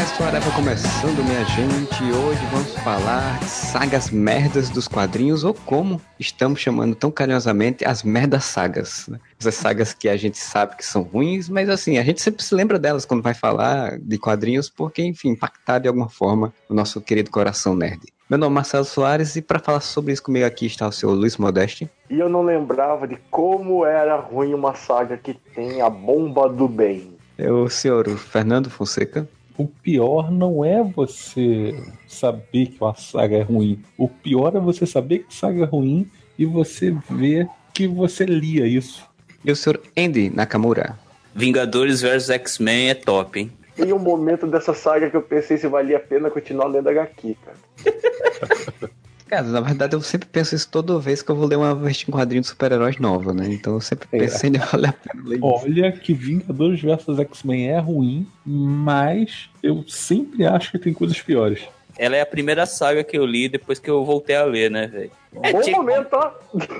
Podcast Areva começando, minha gente. Hoje vamos falar de sagas merdas dos quadrinhos, ou como estamos chamando tão carinhosamente, as merdas sagas. Né? Essas sagas que a gente sabe que são ruins, mas assim, a gente sempre se lembra delas quando vai falar de quadrinhos, porque, enfim, impactaram de alguma forma o nosso querido coração nerd. Meu nome é Marcelo Soares e para falar sobre isso comigo aqui está o seu Luiz Modeste. E eu não lembrava de como era ruim uma saga que tem a bomba do bem. É o senhor Fernando Fonseca. O pior não é você saber que uma saga é ruim. O pior é você saber que saga é ruim e você ver que você lia isso. E o senhor Andy Nakamura. Vingadores vs X-Men é top, hein? Tem um momento dessa saga que eu pensei se valia a pena continuar lendo HQ, cara. Cara, na verdade eu sempre penso isso toda vez que eu vou ler uma vez em quadrinho de super-heróis nova, né? Então eu sempre penso se ainda vale a pena ler isso. Olha que Vingadores vs X-Men é ruim, mas eu sempre acho que tem coisas piores. Ela é a primeira saga que eu li depois que eu voltei a ler, né, velho? É, Bom tinha, momento, ó.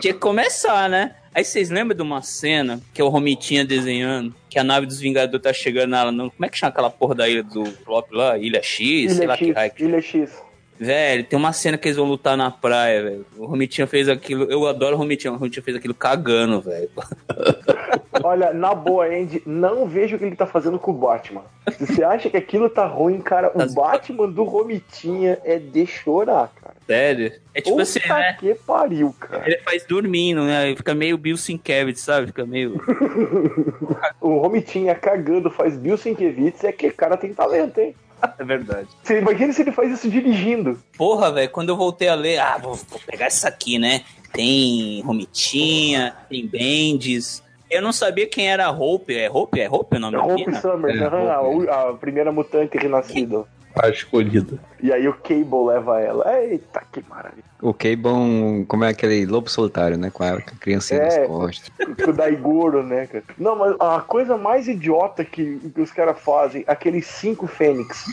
tinha que começar, né? Aí vocês lembram de uma cena que é o Romitinha desenhando, que a nave dos Vingadores tá chegando na. no- Como é que chama aquela porra da ilha do Flop lá? Ilha X? sei Ilha lá que X, raio que Ilha X. Velho, tem uma cena que eles vão lutar na praia, velho. O Romitinha fez aquilo. Eu adoro o Romitinha. O Romitinha fez aquilo cagando, velho. Olha, na boa, Andy, não vejo o que ele tá fazendo com o Batman. Se você acha que aquilo tá ruim, cara, o Batman do Romitinha é de chorar, cara. Sério? É tipo Puta assim, né? que pariu, cara. Ele faz dormindo, né? Ele fica meio Bill Sienkiewicz, sabe? Fica meio. O Romitinha cagando faz Bill Sienkiewicz, é que o cara tem talento, hein? É verdade. Você imagina se ele faz isso dirigindo. Porra, velho, quando eu voltei a ler, ah, vou, vou pegar essa aqui, né? Tem Romitinha, tem Bendis. Eu não sabia quem era a Hope. É Hope? É Hope o nome da Hope menina? Summers, É, a, a primeira mutante renascida. A escolhida. E aí o Cable leva ela. Eita, que maravilha. O Cable, como é aquele lobo solitário, né? Com a, com a criancinha É. nas costas. Com o Daigoro, né, cara? Não, mas a coisa mais idiota que, que os caras fazem, aqueles cinco Fênix.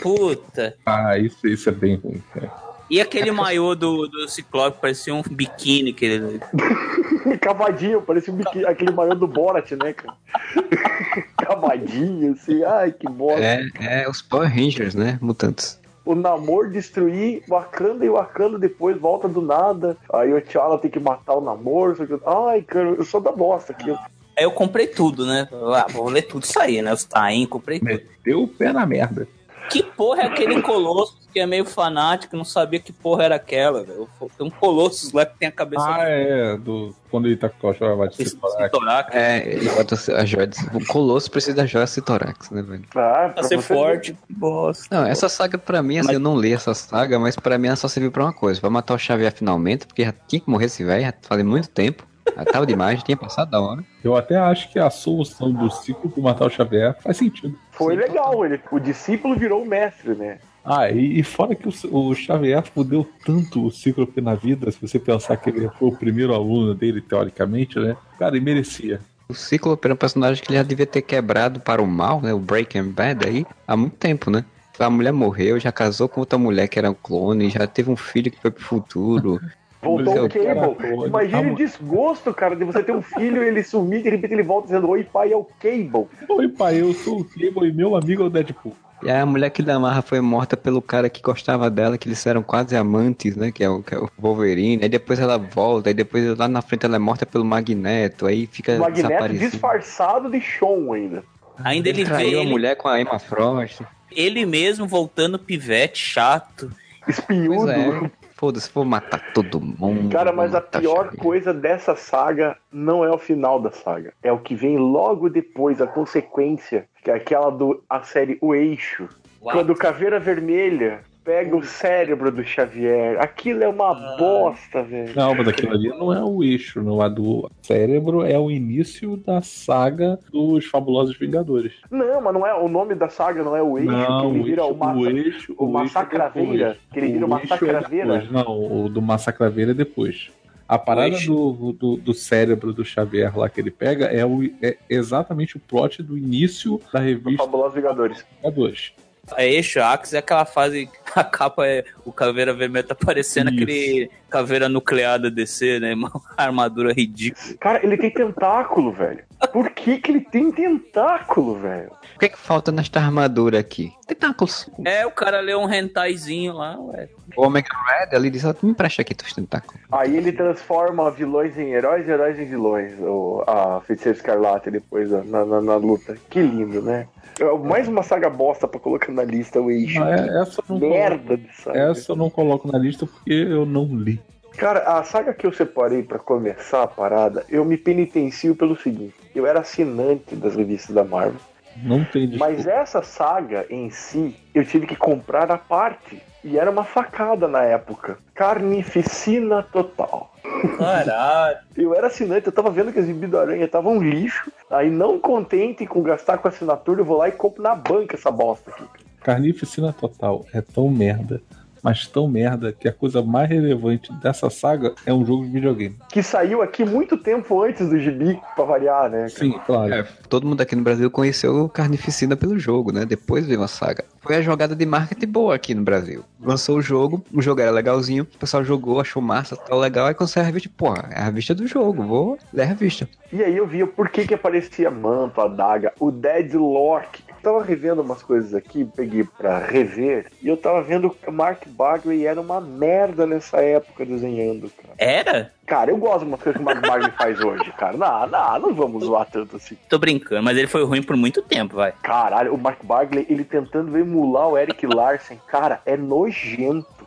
Puta. Ah, isso, isso é bem ruim. cara. E aquele maiô do, do Ciclope parecia um biquíni que ele. Cavadinho, parecia um aquele maior do Borat, né, cara? Cavadinho, assim, ai, que bosta. É, é os Power Rangers, né? Mutantes. O Namor destruir Wakanda e o Wakanda depois volta do nada. Aí o T'Challa tem que matar o Namor. só que- Ai, cara, eu sou da bosta aqui. Aí eu comprei tudo, né? Ah, vou ler tudo isso aí, né? Os Taim, comprei tudo. Meteu o pé na merda. Que porra é aquele Colossus que é meio fanático, não sabia que porra era aquela, velho? Tem um Colossus lá que tem a cabeça Ah, é. Do, quando ele tá com a chave de de Citorax. É, ele bota a joia de... O Colosso precisa da joia Citorax, né, velho? Ah, Pra ser você forte. Bosta. Não, essa saga pra mim, assim, Mas- eu não li essa saga, mas pra mim ela só serviu pra uma coisa. Pra matar o Xavier finalmente, porque já tinha que morrer esse velho, já fazia muito tempo. Já tava demais, tinha passado da hora. Eu até acho que a solução do ciclo pro matar o Xavier faz sentido. Foi Sim, legal, ele, o discípulo virou o mestre, né? Ah, e, e fora que o, o Xavier fudeu tanto o Cíclope na vida, se você pensar que ele foi o primeiro aluno dele, teoricamente, né? Cara, ele merecia. O Cíclope era um personagem que ele já devia ter quebrado para o mal, né? O Breaking Bad aí, há muito tempo, né? A mulher morreu, já casou com outra mulher que era um clone, já teve um filho que foi pro futuro. Voltou o é Cable. tá- o desgosto, cara, de você ter um filho e ele sumir, de repente ele volta dizendo: Oi, pai, é o Cable. Oi, pai, eu sou o Cable e meu amigo é o Deadpool. E aí a mulher que ele amarra foi morta pelo cara que gostava dela, que eles eram quase amantes, né? Que é o, que é o Wolverine. Aí depois ela volta, aí depois lá na frente ela é morta pelo Magneto, aí fica O Magneto desaparecido. disfarçado de Sean ainda. Ainda ele vê traiu a ele, mulher com a Emma Frost. ele mesmo voltando pivete chato. Pois Espiudo. é. Foda-se, vou matar todo mundo. Cara, mas a pior Xavier. coisa dessa saga não é o final da saga. É o que vem logo depois, a consequência, que é aquela do a série O Eixo. Uau. Quando o Caveira Vermelha pega o cérebro do Xavier. Aquilo é uma bosta, velho. Não, mas aquilo ali não é o eixo, não. A do cérebro é o início da saga dos Fabulosos Vingadores. Não, mas não é. O nome da saga não é o eixo, que ele vira o, massa, o eixo, o eixo é Massacraveira. que ele vira o eixo é Massacraveira. depois. Não, o do Massacraveira é depois. A parada eixo. do, do, do cérebro do Xavier lá que ele pega é, o, é exatamente o plot do início da revista Fabulosos Vingadores. Vingadores. A eixo, a Axis é aquela fase. A capa é. O caveira vermelho tá parecendo Isso. aquele caveira nuclear da DC, né? Uma armadura ridícula. Cara, ele tem tentáculo, velho. Por que, que ele tem tentáculo, velho? O que é que falta nesta armadura aqui? Tentáculos. É, o cara leu um rentaizinho lá, ué. O Omega Red ali diz, "Ah, me empresta aqui teus tentáculos. Aí ele transforma vilões em heróis e heróis em vilões. O, a Feiticeira Escarlate depois ó, na, na, na luta. Que lindo, né? É Mais uma saga bosta pra colocar na lista, o eixo. Não, é- essa, eu não coloco, Merda de saga. essa eu não coloco na lista porque eu não li. Cara, a saga que eu separei pra começar a parada, eu me penitencio pelo seguinte: eu era assinante das revistas da Marvel, Não tem desculpa. mas essa saga em si, eu tive que comprar a parte. E era uma facada na época. Carnificina total. Caralho. Eu era assinante, eu tava vendo que as do Aranha tava um lixo. Aí, não contente com gastar com assinatura, eu vou lá e compro na banca essa bosta aqui. Carnificina Total é tão merda, mas tão merda que a coisa mais relevante dessa saga é um jogo de videogame. Que saiu aqui muito tempo antes do gibi, pra variar, né? cara? Sim, claro. É, todo mundo aqui no Brasil conheceu o Carnificina pelo jogo, né? Depois veio a saga. Foi a jogada de marketing boa aqui no Brasil. Lançou o jogo, o jogo era legalzinho, o pessoal jogou, achou massa, tal, legal, aí quando saiu a revista, pô, é a revista do jogo, vou ler a revista. E aí eu via por que que aparecia manto, adaga, o Deadlock. Eu tava revendo umas coisas aqui, peguei pra rever, e eu tava vendo que o Mark Bagley era uma merda nessa época desenhando, cara. Era? Cara, eu gosto de umas coisas que o Mark Bagley faz hoje, cara. Não, não, não vamos zoar tanto assim. Tô brincando, mas ele foi ruim por muito tempo, vai. Caralho, o Mark Bagley, ele tentando emular o Eric Larsen, cara, é nojento.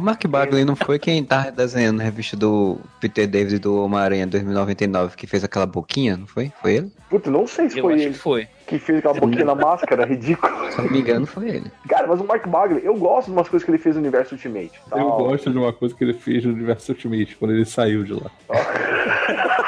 O Mark Bagley não foi quem tava desenhando a revista do Peter David do Homem-Aranha 2099, que fez aquela boquinha, não foi? Foi ele? Puta, não sei se Eu foi acho ele que foi. que fez aquela boquinha na máscara, ridículo. Se eu não me engano, foi ele. Cara, mas o Mark Bagley, eu gosto de umas coisas que ele fez no universo Ultimate. Eu tal. gosto de uma coisa que ele fez no Universo Ultimate, quando ele saiu de lá.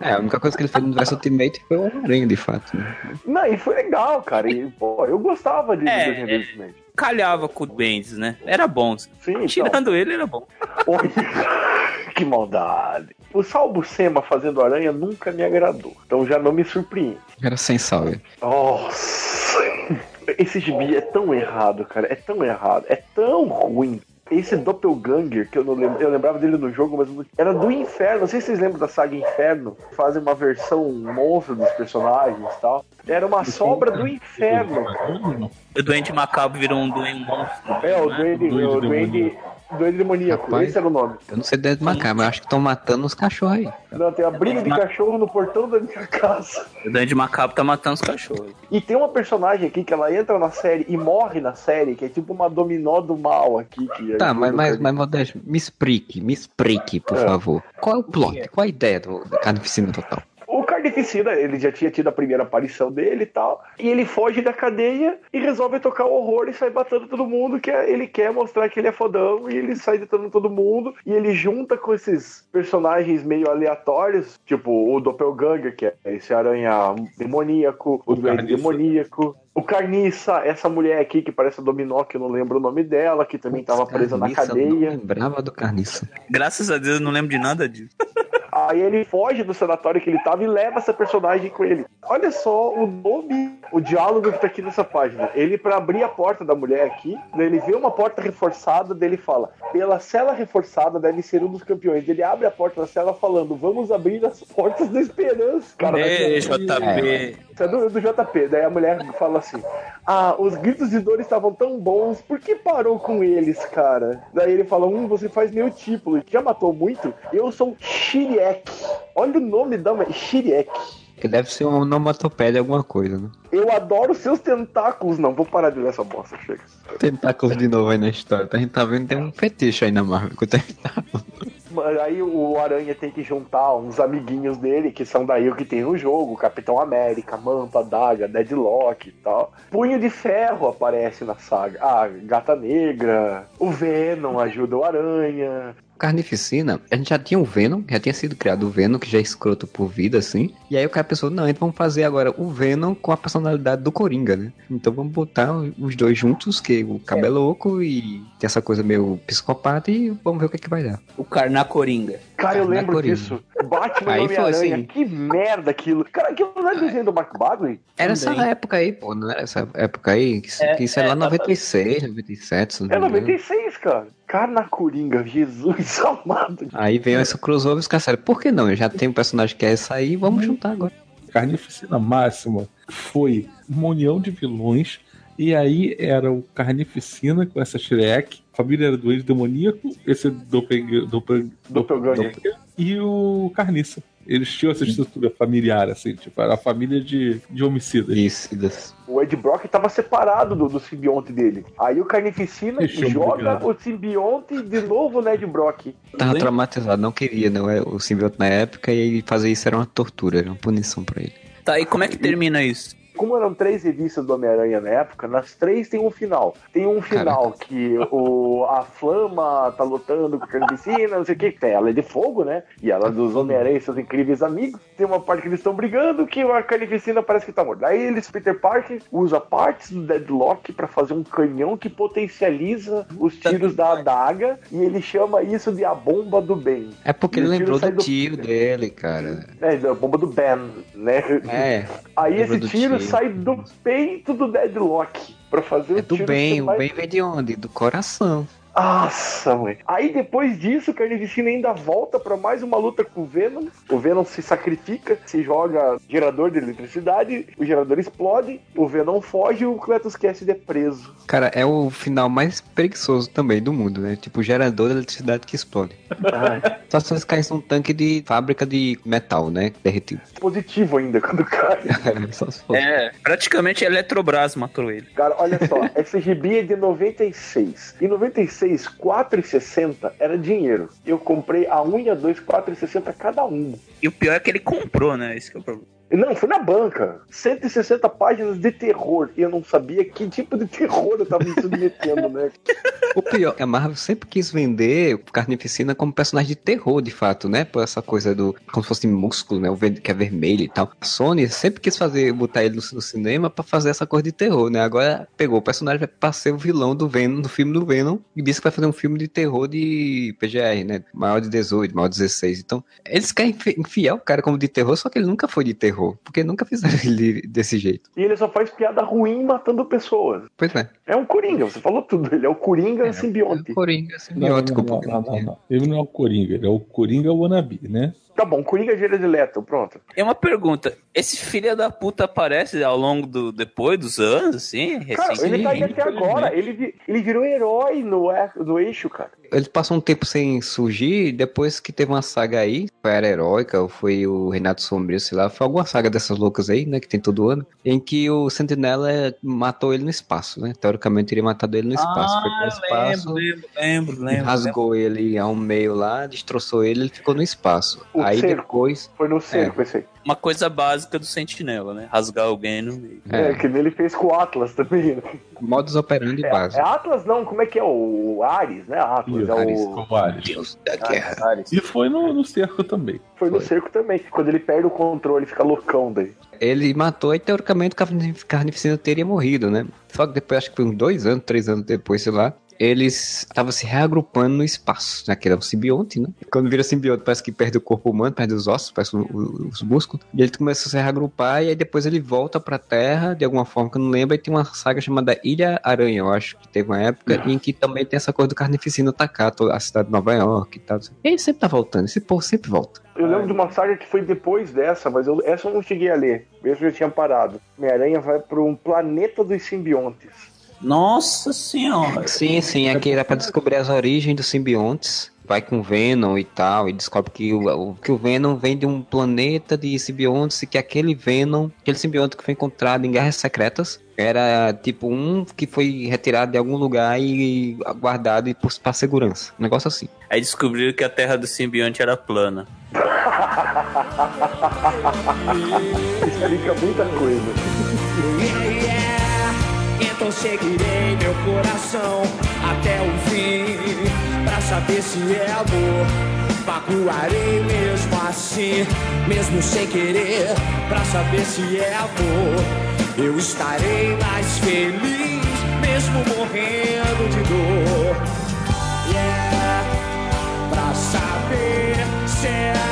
É, a única coisa que ele fez no universo Ultimate foi o Homem-Aranha, de fato. Né? Não, e foi legal, cara. E, pô, eu gostava de É, do Ultimate. Calhava com o Bendis, né? Era bom. Sim, então. Tirando ele, era bom. Que maldade. O Salvo Sema fazendo aranha nunca me agradou. Então já não me surpreende. Era sem salve. Nossa. Esse gibi é tão errado, cara. É tão errado. É tão ruim. Esse Doppelganger, que eu não lembro, eu lembrava dele no jogo, mas não- era do inferno. Não sei se vocês lembram da saga Inferno. Fazem uma versão monstro dos personagens e tal. Era uma sobra do inferno. O doente macabro virou um doente monstro. É, o né? Duende, Duende o Duende, Duende Demoníaco. Rapaz. Esse era o nome. Eu não sei dentro macabro, mas acho que estão matando os cachorros aí. Não, tem a briga de cachorro no portão da minha casa. O doente macabro tá matando os cachorros. E tem uma personagem aqui que ela entra na série e morre na série, que é tipo uma dominó do mal aqui. Que Tá, ajuda mas, o mas, mas Modesto, me explique, me explique, por É. favor. Qual é o plot? Qual a ideia do, do Carnificina Total? O Carnificina, ele já tinha tido a primeira aparição dele e tal. E ele foge da cadeia e resolve tocar o horror e sai batendo todo mundo. Que é- ele quer mostrar que ele é fodão e ele sai detonando todo mundo. E ele junta com esses personagens meio aleatórios, tipo o Doppelganger, que é esse aranha demoníaco, o, O demoníaco. O Carniça, essa mulher aqui que parece a Dominó, que eu não lembro o nome dela, que também tava presa na Carniça, eu cadeia. Não lembrava do Carniça. Graças a Deus eu não lembro de nada disso. Aí ele foge do sanatório que ele tava e leva essa personagem com ele. Olha só o nome, o diálogo que tá aqui nessa página. Ele, pra abrir a porta da mulher aqui, daí ele vê uma porta reforçada, daí ele fala: pela cela reforçada deve ser um dos campeões. Ele abre a porta da cela falando: vamos abrir as portas da esperança. Cara, Ei, isso é- JP. isso é do, do JP. Daí a mulher fala assim: Ah, os gritos de dor estavam tão bons, por que parou com eles, cara? Daí ele fala: Hum, você faz meu tipo, já matou muito? Eu sou Shiriek. Olha o nome da mulher, Shiriek. Que deve ser uma onomatopeia de alguma coisa, né? Eu adoro seus tentáculos. Não, vou parar de ler essa bosta, chega. Tentáculos de novo aí na história. A gente tá vendo que tem um fetiche aí na Marvel com tentáculos. Aí o Aranha tem que juntar uns amiguinhos dele, que são daí o que tem no jogo: Capitão América, Manta, Daga, Deadlock e tal. Punho de Ferro aparece na saga. Ah, Gata Negra. O Venom ajuda o Aranha. Carnificina, a gente já tinha o Venom, já tinha sido criado o Venom, que já é escroto por vida, assim. E aí o cara pensou, não, então vamos fazer agora o Venom com a personalidade do Coringa, né? Então vamos botar os dois juntos, que o cabo é louco e tem essa coisa meio psicopata, e vamos ver o que, é que vai dar. O Carnacoringa. Cara, eu Na lembro Coringa. disso. Batman Aí e foi assim. Que merda aquilo. Cara, aquilo não é desenho do Mark Bagley? Era essa Também. época aí, pô, não era essa época aí? Que, É, que isso é é, lá tá- 96, 97, se não É me engano. 96, cara. Cara na Coringa, Jesus amado. Aí veio esse crossover e os caras por que não? Eu já tenho um personagem que quer sair, vamos juntar agora. Carnificina Máxima foi uma união de vilões. E aí era o Carnificina com essa Shrek. A família era doente demoníaco. Esse Doppelganger. Doppel, Doppelganger. Doppel- E o Carniça. Eles tinham essa estrutura familiar, assim, tipo, era a família de, de homicidas. Isso, O Ed Brock tava separado do, do simbionte dele. Aí o Carnificina Deixou joga o simbionte de novo no Ed Brock. Tava traumatizado, não queria não, é, o simbionte na época e fazer isso era uma tortura, era uma punição pra ele. Tá, e como é que termina isso? Como eram três revistas do Homem-Aranha na época, nas três tem um final. Tem um final que o, a Flama tá lutando com a Carnificina, não sei o que. Ela é de fogo, né? E ela é dos Homem-Aranha, seus incríveis amigos. Tem uma parte que eles estão brigando que a Carnificina parece que tá morta. Aí eles, Peter Parker, usa partes do Deadlock pra fazer um canhão que potencializa os tiros da adaga e ele chama isso de a bomba do bem. É porque E ele tiro lembrou do do- tio dele, cara. É, a bomba do Ben, né? É, Aí esse tiro tiro. Sai do peito do Deadlock pra fazer é o do tiro bem, o mais- bem vem de onde? Do coração. Nossa, mãe. Aí depois disso, o Carnificina ainda volta pra mais uma luta com o Venom. O Venom se sacrifica, se joga gerador de eletricidade, o gerador explode, o Venom foge e o Cletus Cassidy é preso. Cara, é o final mais preguiçoso também do mundo, né? Tipo, gerador de eletricidade que explode. Só se eles caíssem num tanque de fábrica de metal, né? Derretido. Positivo ainda quando cai. Só se fosse. É, praticamente a Eletrobras matou ele. Cara, olha só, esse gibi é de 96. Em 96, 4,60 era dinheiro. Eu comprei a 1 e a 2, 4,60 cada um. E o pior é que ele comprou, né? Esse é o problema. Não, foi na banca. 160 páginas de terror. E eu não sabia que tipo de terror eu tava me submetendo, né? O pior, a Marvel sempre quis vender o Carnificina como personagem de terror, de fato, né? Por essa coisa do. como se fosse músculo, né? O que é vermelho e tal. A Sony sempre quis fazer, botar ele no, no cinema pra fazer essa coisa de terror, né? Agora pegou o personagem pra ser o vilão do Venom, do filme do Venom, e disse que vai fazer um filme de terror de PGR, né? Maior de 18, maior de 16. Então, eles querem enfi- enfiar o cara como de terror, só que ele nunca foi de terror. Porque nunca fizeram ele desse jeito. E ele só faz piada ruim matando pessoas. Pois é. É um Coringa, você falou tudo. Ele é o Coringa É, simbionte. Coringa, Não, simbiótico. não, não, não, não, não. Ele não é o Coringa, ele é o Coringa wannabe, né? Tá bom, Coringa gira de Leto, pronto. É uma pergunta. Esse filho da puta aparece ao longo do. depois dos anos, assim? Cara, ele tá aí recentemente? até agora. Ele, ele virou herói no, no eixo, cara. Ele passou um tempo sem surgir, depois que teve uma saga aí, foi a Era Heróica, ou foi o Renato Sombrio, sei lá, foi alguma saga dessas loucas aí, né, que tem todo ano, em que o Sentinela matou ele no espaço, né? Teoricamente teria matado ele no espaço. foi pro Ah, espaço, lembro, lembro, lembro, lembro. rasgou ele ao meio lá, destroçou ele, ele ficou no espaço. O aí cerco. depois. Foi no cerco esse aí. Uma coisa básica do Sentinela, né? Rasgar alguém no meio. É, É, que nem ele fez com o Atlas também. né? modus operandi É, básico. é Atlas não, como é que é? O Ares, né? Atlas. É Ares. o... Vários. Deus da guerra. Ares. E foi no, no cerco também. Foi no Foi. cerco também. Quando ele perde o controle, fica loucão daí. Ele matou e teoricamente o Carnif- Carnificina teria morrido, né? Só que depois, acho que foi uns dois anos, três anos depois, sei lá, eles estavam se reagrupando no espaço, né? Que era um simbionte, né? Quando vira simbionte, parece que perde o corpo humano, perde os ossos, o- os músculos. E ele começa a se reagrupar e aí depois ele volta pra Terra, de alguma forma que eu não lembro, e tem uma saga chamada Ilha Aranha, eu acho que teve uma época em que também tem essa coisa do Carnificina atacar toda a cidade de Nova York e tal. E ele sempre tá voltando, esse povo sempre volta. Eu lembro de uma saga que foi depois dessa, mas eu- essa eu não cheguei a ler. Mesmo eu tinha parado. Homem-Aranha vai para um planeta dos simbiontes. Nossa senhora. Sim, sim, aqui era pra descobrir as origens dos simbiontes. vai com o Venom e tal, e descobre que o, o- que o Venom vem de um planeta de simbiontes e que aquele Venom, aquele simbionte que foi encontrado em Guerras Secretas, era tipo um que foi retirado de algum lugar e guardado e por- pra segurança. Um negócio assim. Aí descobriram que a terra do simbionte era plana. Explica muita coisa. Então seguirei meu coração até o fim Pra saber se é amor. Magoarei mesmo assim Mesmo sem querer Pra saber se é amor. Eu estarei mais feliz Mesmo morrendo de dor. Yeah Pra saber se é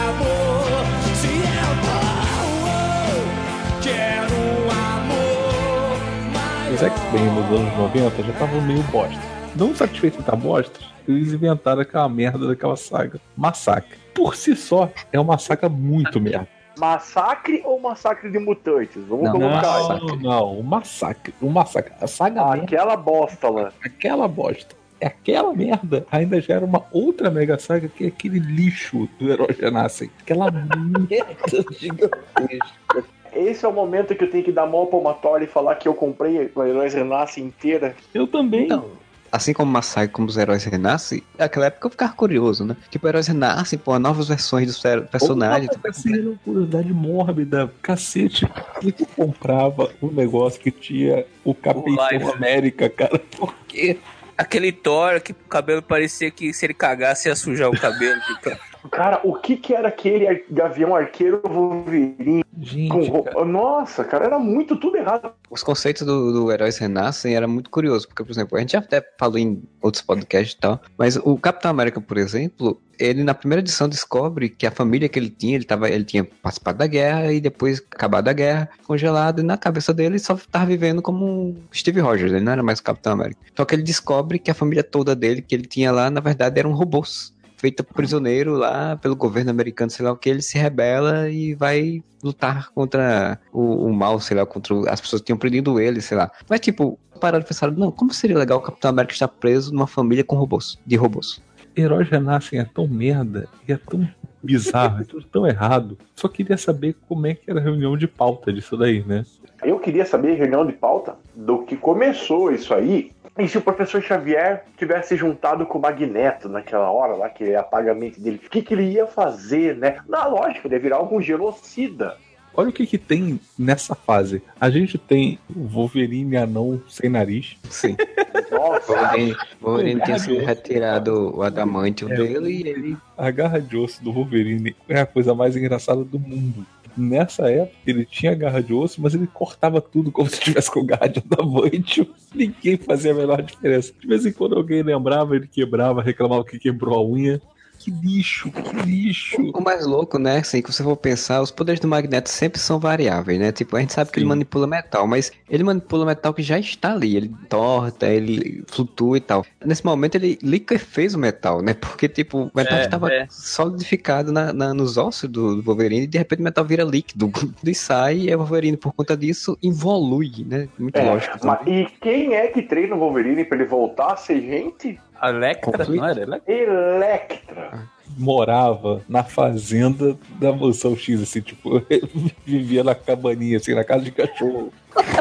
Os X-Men nos anos 90 já estavam meio bosta. Não satisfeitos de estar bosta, eles inventaram aquela merda daquela saga. Massacre. Por si só, é uma saga muito merda. Massacre ou massacre de mutantes? Vamos Não, colocar aí. Não, não, o massacre. O massacre. A saga merda, Aquela bosta lá. aquela bosta. É aquela merda ainda gera uma outra mega saga que é aquele lixo do Herói Renascem. Aquela merda gigantesca. Esse é o momento que eu tenho que dar mão palmatória e falar que eu comprei a Heróis Renasce inteira. Eu também. Então, assim como Massacre, como os heróis renascem, naquela época eu ficava curioso, né? Tipo, heróis renascem, pô, novas versões dos per- personagens. Opa, assim, era uma curiosidade mórbida. Cacete, por que tu comprava um negócio que tinha o Capitão. América, cara? Por quê? Aquele Thor que o cabelo parecia que se ele cagasse ia sujar o cabelo. Então, Cara, o que que era aquele Gavião Arqueiro Wolverine com Gente, roupa? cara, Nossa, cara, era muito tudo errado. Os conceitos do, do Heróis Renascem era muito curioso, porque, por exemplo, a gente já até falou em outros podcasts e tal, mas o Capitão América, por exemplo, ele na primeira edição descobre que a família que ele tinha, ele, tava, ele tinha participado da guerra e depois acabado a guerra, congelado, e na cabeça dele ele só estava vivendo como um Steve Rogers, ele não era mais o Capitão América. Só que ele descobre que a família toda dele, que ele tinha lá, na verdade eram robôs. Feita prisioneiro lá pelo governo americano, sei lá o que, ele se rebela e vai lutar contra o, o mal, sei lá, contra o- as pessoas que tinham prendido ele, sei lá. Mas tipo, pararam e pensaram, não, como seria legal o Capitão América estar preso numa família com robôs, de robôs? Heróis Renascem é tão merda e é tão bizarro, é tudo tão errado. Só queria saber como é que era a reunião de pauta disso daí, né? Eu queria saber, reunião de pauta, do que começou isso aí. E se o professor Xavier tivesse juntado com o Magneto naquela hora lá, que é apaga a mente dele, o que, que ele ia fazer, né? Na lógica, ele ia virar algum genocida. Olha o que que tem nessa fase. A gente tem o Wolverine anão sem nariz. Sim. Nossa, Wolverine, Wolverine tinha sido retirado o adamantium É. dele e ele. A garra de osso do Wolverine é a coisa mais engraçada do mundo. Nessa época, ele tinha garra de osso, mas ele cortava tudo como se tivesse com garra de adamantio. Ninguém fazia a menor diferença. De vez em quando alguém lembrava, ele quebrava, reclamava que quebrou a unha. Que lixo, que lixo. O mais louco, né? Assim, que você for pensar, os poderes do Magneto sempre são variáveis, né? Tipo, a gente sabe que ele Sim. manipula metal, mas ele manipula metal que já está ali. Ele torta, ele flutua e tal. Nesse momento, ele liquefez o metal, né? Porque, tipo, o metal É, estava é. solidificado na, na- nos ossos do, do Wolverine e de repente o metal vira líquido e sai e o Wolverine, por conta disso, evolui, né? Muito é, lógico. mas- também. e quem é que treina o Wolverine pra ele voltar a ser gente? Electra, não era? Electra? Electra. Morava na fazenda da mansão X, assim, tipo, vivia na cabaninha, assim, na casa de cachorro.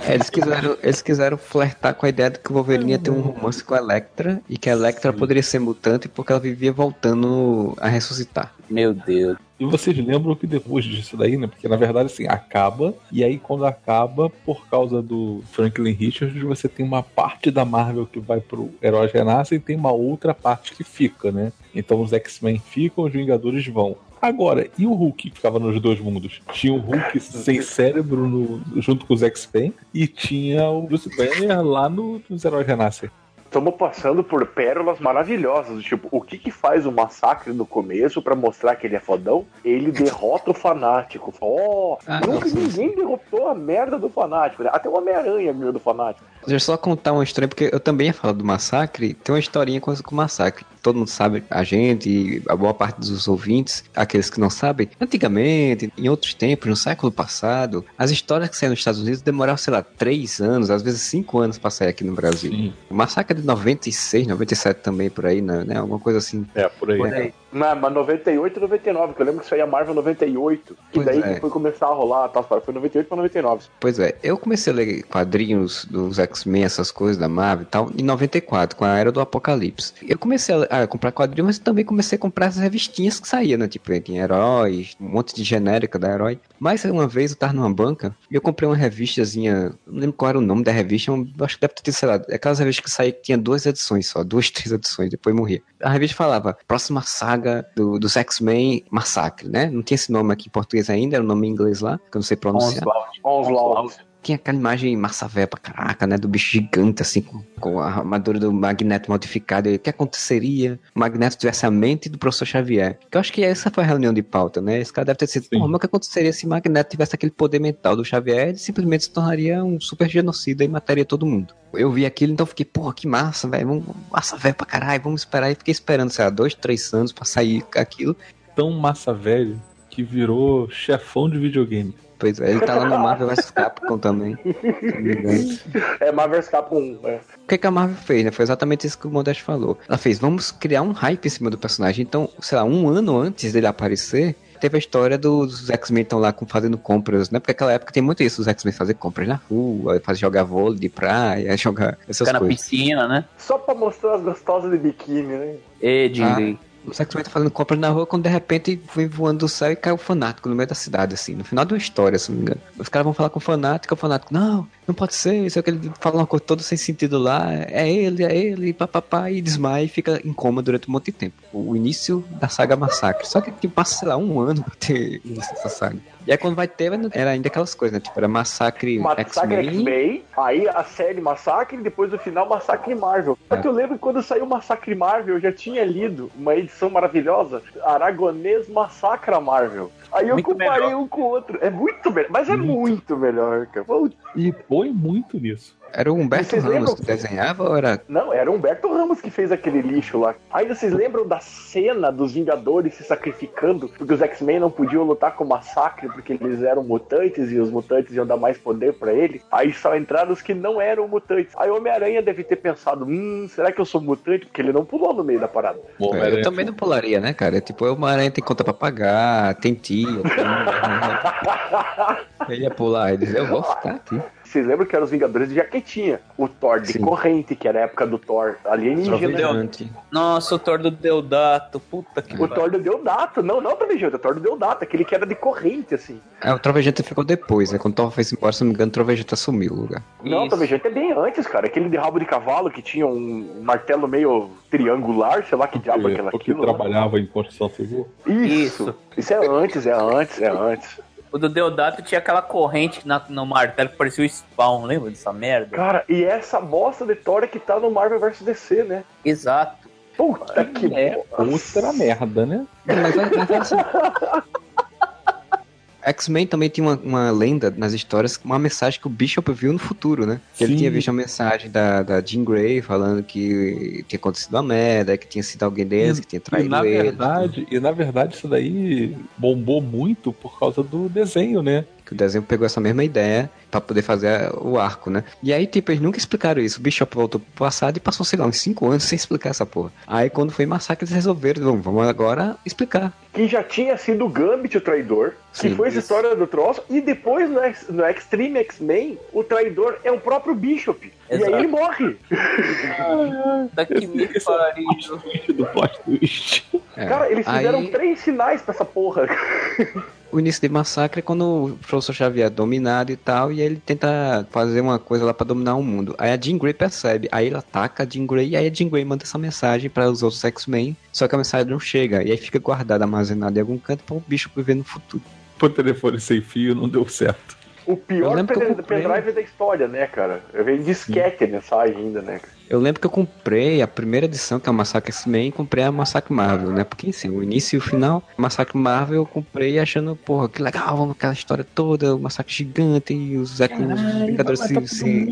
Eles, quiseram, eles quiseram flertar com a ideia de que o Wolverine ia ter um romance com a Electra e que a Electra Sim. poderia ser mutante porque ela vivia voltando a ressuscitar. Meu Deus. E vocês lembram que depois disso daí, né? Porque na verdade, assim, acaba. E aí, quando acaba, por causa do Franklin Richards, você tem uma parte da Marvel que vai pro Heróis Renascem e tem uma outra parte que fica, né? Então os X-Men ficam, os Vingadores vão. Agora, e o Hulk que ficava nos dois mundos? Tinha o Hulk sem cérebro no- junto com os X-Men e tinha o Bruce Banner lá no, nos Heróis Renascem. Estamos passando por pérolas maravilhosas. Tipo, o que que faz o massacre no começo pra mostrar que ele é fodão? Ele derrota o fanático. Ó, Ah, nunca não, sim, ninguém derrotou a merda do fanático. né? Até o Homem-Aranha ganhou do fanático. Deixa eu só contar uma história, porque eu também ia falar do massacre. Tem uma historinha com, com o massacre. Todo mundo sabe, a gente e a boa parte dos ouvintes, aqueles que não sabem, antigamente, em outros tempos, no século passado, as histórias que saíam nos Estados Unidos demoravam, sei lá, três anos, às vezes cinco anos pra sair aqui no Brasil. Sim. O massacre é de 96, 97 também, por aí, né? Alguma coisa assim. É, por aí. Por aí. Não, mas 98 e 99, que eu lembro que saiu a Marvel 98. E Pois daí é. que foi começar a rolar, tal, foi 98 pra 99. Pois é, eu comecei a ler quadrinhos dos X-Men, essas coisas da Marvel e tal, em 94, com a Era do Apocalipse. Eu comecei a, a comprar quadrinhos, mas também comecei a comprar as revistinhas que saíam, né? Tipo, tinha heróis, um monte de genérica da herói. Mas uma vez eu tava numa banca e eu comprei uma revistazinha, não lembro qual era o nome da revista, acho que deve ter, sei lá, aquelas revistas que saía que tinha duas edições só, duas, três edições, depois morria. A revista falava, próxima saga do, dos X-Men Massacre, né? Não tinha esse nome aqui em português ainda, era o nome em inglês lá, que eu não sei pronunciar. Onslaught. Tinha aquela imagem massa véia pra caraca, né? Do bicho gigante, assim, com, com a armadura do Magneto modificada. O que aconteceria se o Magneto tivesse a mente do professor Xavier? Que eu acho que essa foi a reunião de pauta, né? Esse cara deve ter sido, Sim. porra, mas o que aconteceria se o Magneto tivesse aquele poder mental do Xavier? Ele simplesmente se tornaria um super genocida e mataria todo mundo. Eu vi aquilo, então fiquei, porra, que massa, velho. Massa véia pra caralho, vamos esperar. E fiquei esperando, sei lá, dois, três anos pra sair aquilo. Tão massa velho que virou chefão de videogame. Pois é, ele tá lá no Marvel vs Capcom também. É Marvel Capcom 1. É. O que, que a Marvel fez, né? Foi exatamente isso que o Modeste falou. Ela fez, vamos criar um hype em cima do personagem. Então, sei lá, um ano antes dele aparecer, teve a história dos X-Men estão lá com- fazendo compras, né? Porque naquela época tem muito isso, os X-Men fazer compras na rua, fazer jogar vôlei de praia, jogar essas Ficar na coisas. piscina, né? Só pra mostrar as gostosas de biquíni, né? E, Jingley. Os X-Men tá fazendo compras na rua quando de repente vem voando do céu e cai o fanático no meio da cidade, assim, no final de uma história, se não me engano. Os caras vão falar com o fanático, o fanático, não, não pode ser, isso é que ele fala uma coisa toda sem sentido lá, é ele, é ele, papapá, e desmaia e fica em coma durante um monte de tempo. O início da saga Massacre. Só que tipo, passa, sei lá, um ano pra ter início dessa saga. E aí quando vai ter, era ainda aquelas coisas, né? Tipo, era Massacre, Massacre X-Men. Aí a série Massacre e depois no final Massacre Marvel. Só que eu lembro que quando saiu Massacre Marvel, eu já tinha lido uma edição maravilhosa, Aragonês Massacra Marvel. Aí eu Muito comparei melhor. um com o outro. É muito melhor, mas é muito melhor, cara. E põe muito nisso. Era o Humberto Vocês Ramos lembram? que desenhava ou era. Não, era o Humberto Ramos que fez aquele lixo lá. Aí vocês lembram da cena dos Vingadores se sacrificando porque os X-Men não podiam lutar com o Massacre porque eles eram mutantes e os mutantes iam dar mais poder pra ele? Aí só entraram os que não eram mutantes. Aí o Homem-Aranha deve ter pensado: hum, será que eu sou mutante? Porque ele não pulou no meio da parada. O É, eu Homem-Aranha também não pularia, né, cara? Tipo, o Aranha tem conta pra pagar, tem tia. Tem... Ele ia pular, ele dizia, eu vou ficar aqui. Vocês lembram que eram os Vingadores de jaquetinha? O Thor de Sim. corrente, que era a época do Thor alienígena. Nossa, o Thor do Deodato. Puta que O. Thor do Deodato, não, não Trovejante, o Thor do Deodato, aquele que era de corrente, assim. É, o Trovejante ficou depois, né? Quando o Thor foi embora, se não me engano, o Trovejante assumiu o lugar. Não, Isso. Trovejante é bem antes, cara. Aquele de rabo de cavalo que tinha um martelo meio triangular, sei lá que diabo é aquela aquilo. lá. trabalhava em construção civil. Isso. Isso é antes, é antes, é antes. O do Deodato tinha aquela corrente na- no martelo que parecia o Spawn, lembra dessa merda? Cara, e essa bosta de Thor é que tá no Marvel vs DC, né? Exato. Puta que É outra merda, né? Mas, mas vai assim. X-Men também tinha uma, uma lenda nas histórias, uma mensagem que o Bishop viu no futuro, né? Que ele tinha visto uma mensagem da, da Jean Grey falando que tinha acontecido uma merda, que tinha sido alguém deles, que tinha E traído na ele. verdade, e na verdade isso daí bombou muito por causa do desenho, né? Que o desenho pegou essa mesma ideia pra poder fazer o arco, né? E aí, tipo, eles nunca explicaram isso. O Bishop voltou pro passado e passou, sei lá, uns 5 anos sem explicar essa porra. Aí, quando foi massacre, eles resolveram, vamos, vamos agora explicar. Que já tinha sido o Gambit o traidor, que Sim, foi essa isso. história do troço, e depois no, X- no Extreme X-Men, o traidor é o próprio Bishop. E Exato. aí ele morre. Daqui me Esse pariu. twist do plot twist. É. Cara, eles fizeram Aí- três sinais pra essa porra. O início de Massacre é quando o professor Xavier é dominado e tal, e aí ele tenta fazer uma coisa lá pra dominar o mundo. Aí a Jean Grey percebe, aí ele ataca a Jean Grey, e aí a Jean Grey manda essa mensagem para os outros X-Men, só que a mensagem não chega, e aí fica guardada, armazenada em algum canto para o bicho viver no futuro. O telefone sem fio não deu certo. O pior pendrive da história, né, cara? Eu venho disquete a mensagem ainda, né? cara? Eu lembro que eu comprei a primeira edição, que é o Massacre X-Men, e comprei a Massacre Marvel, né? Porque assim, o início e o final, Massacre Marvel eu comprei achando, porra, que legal, vamos aquela história toda, o Massacre Gigante e os, os Vingadores se, se-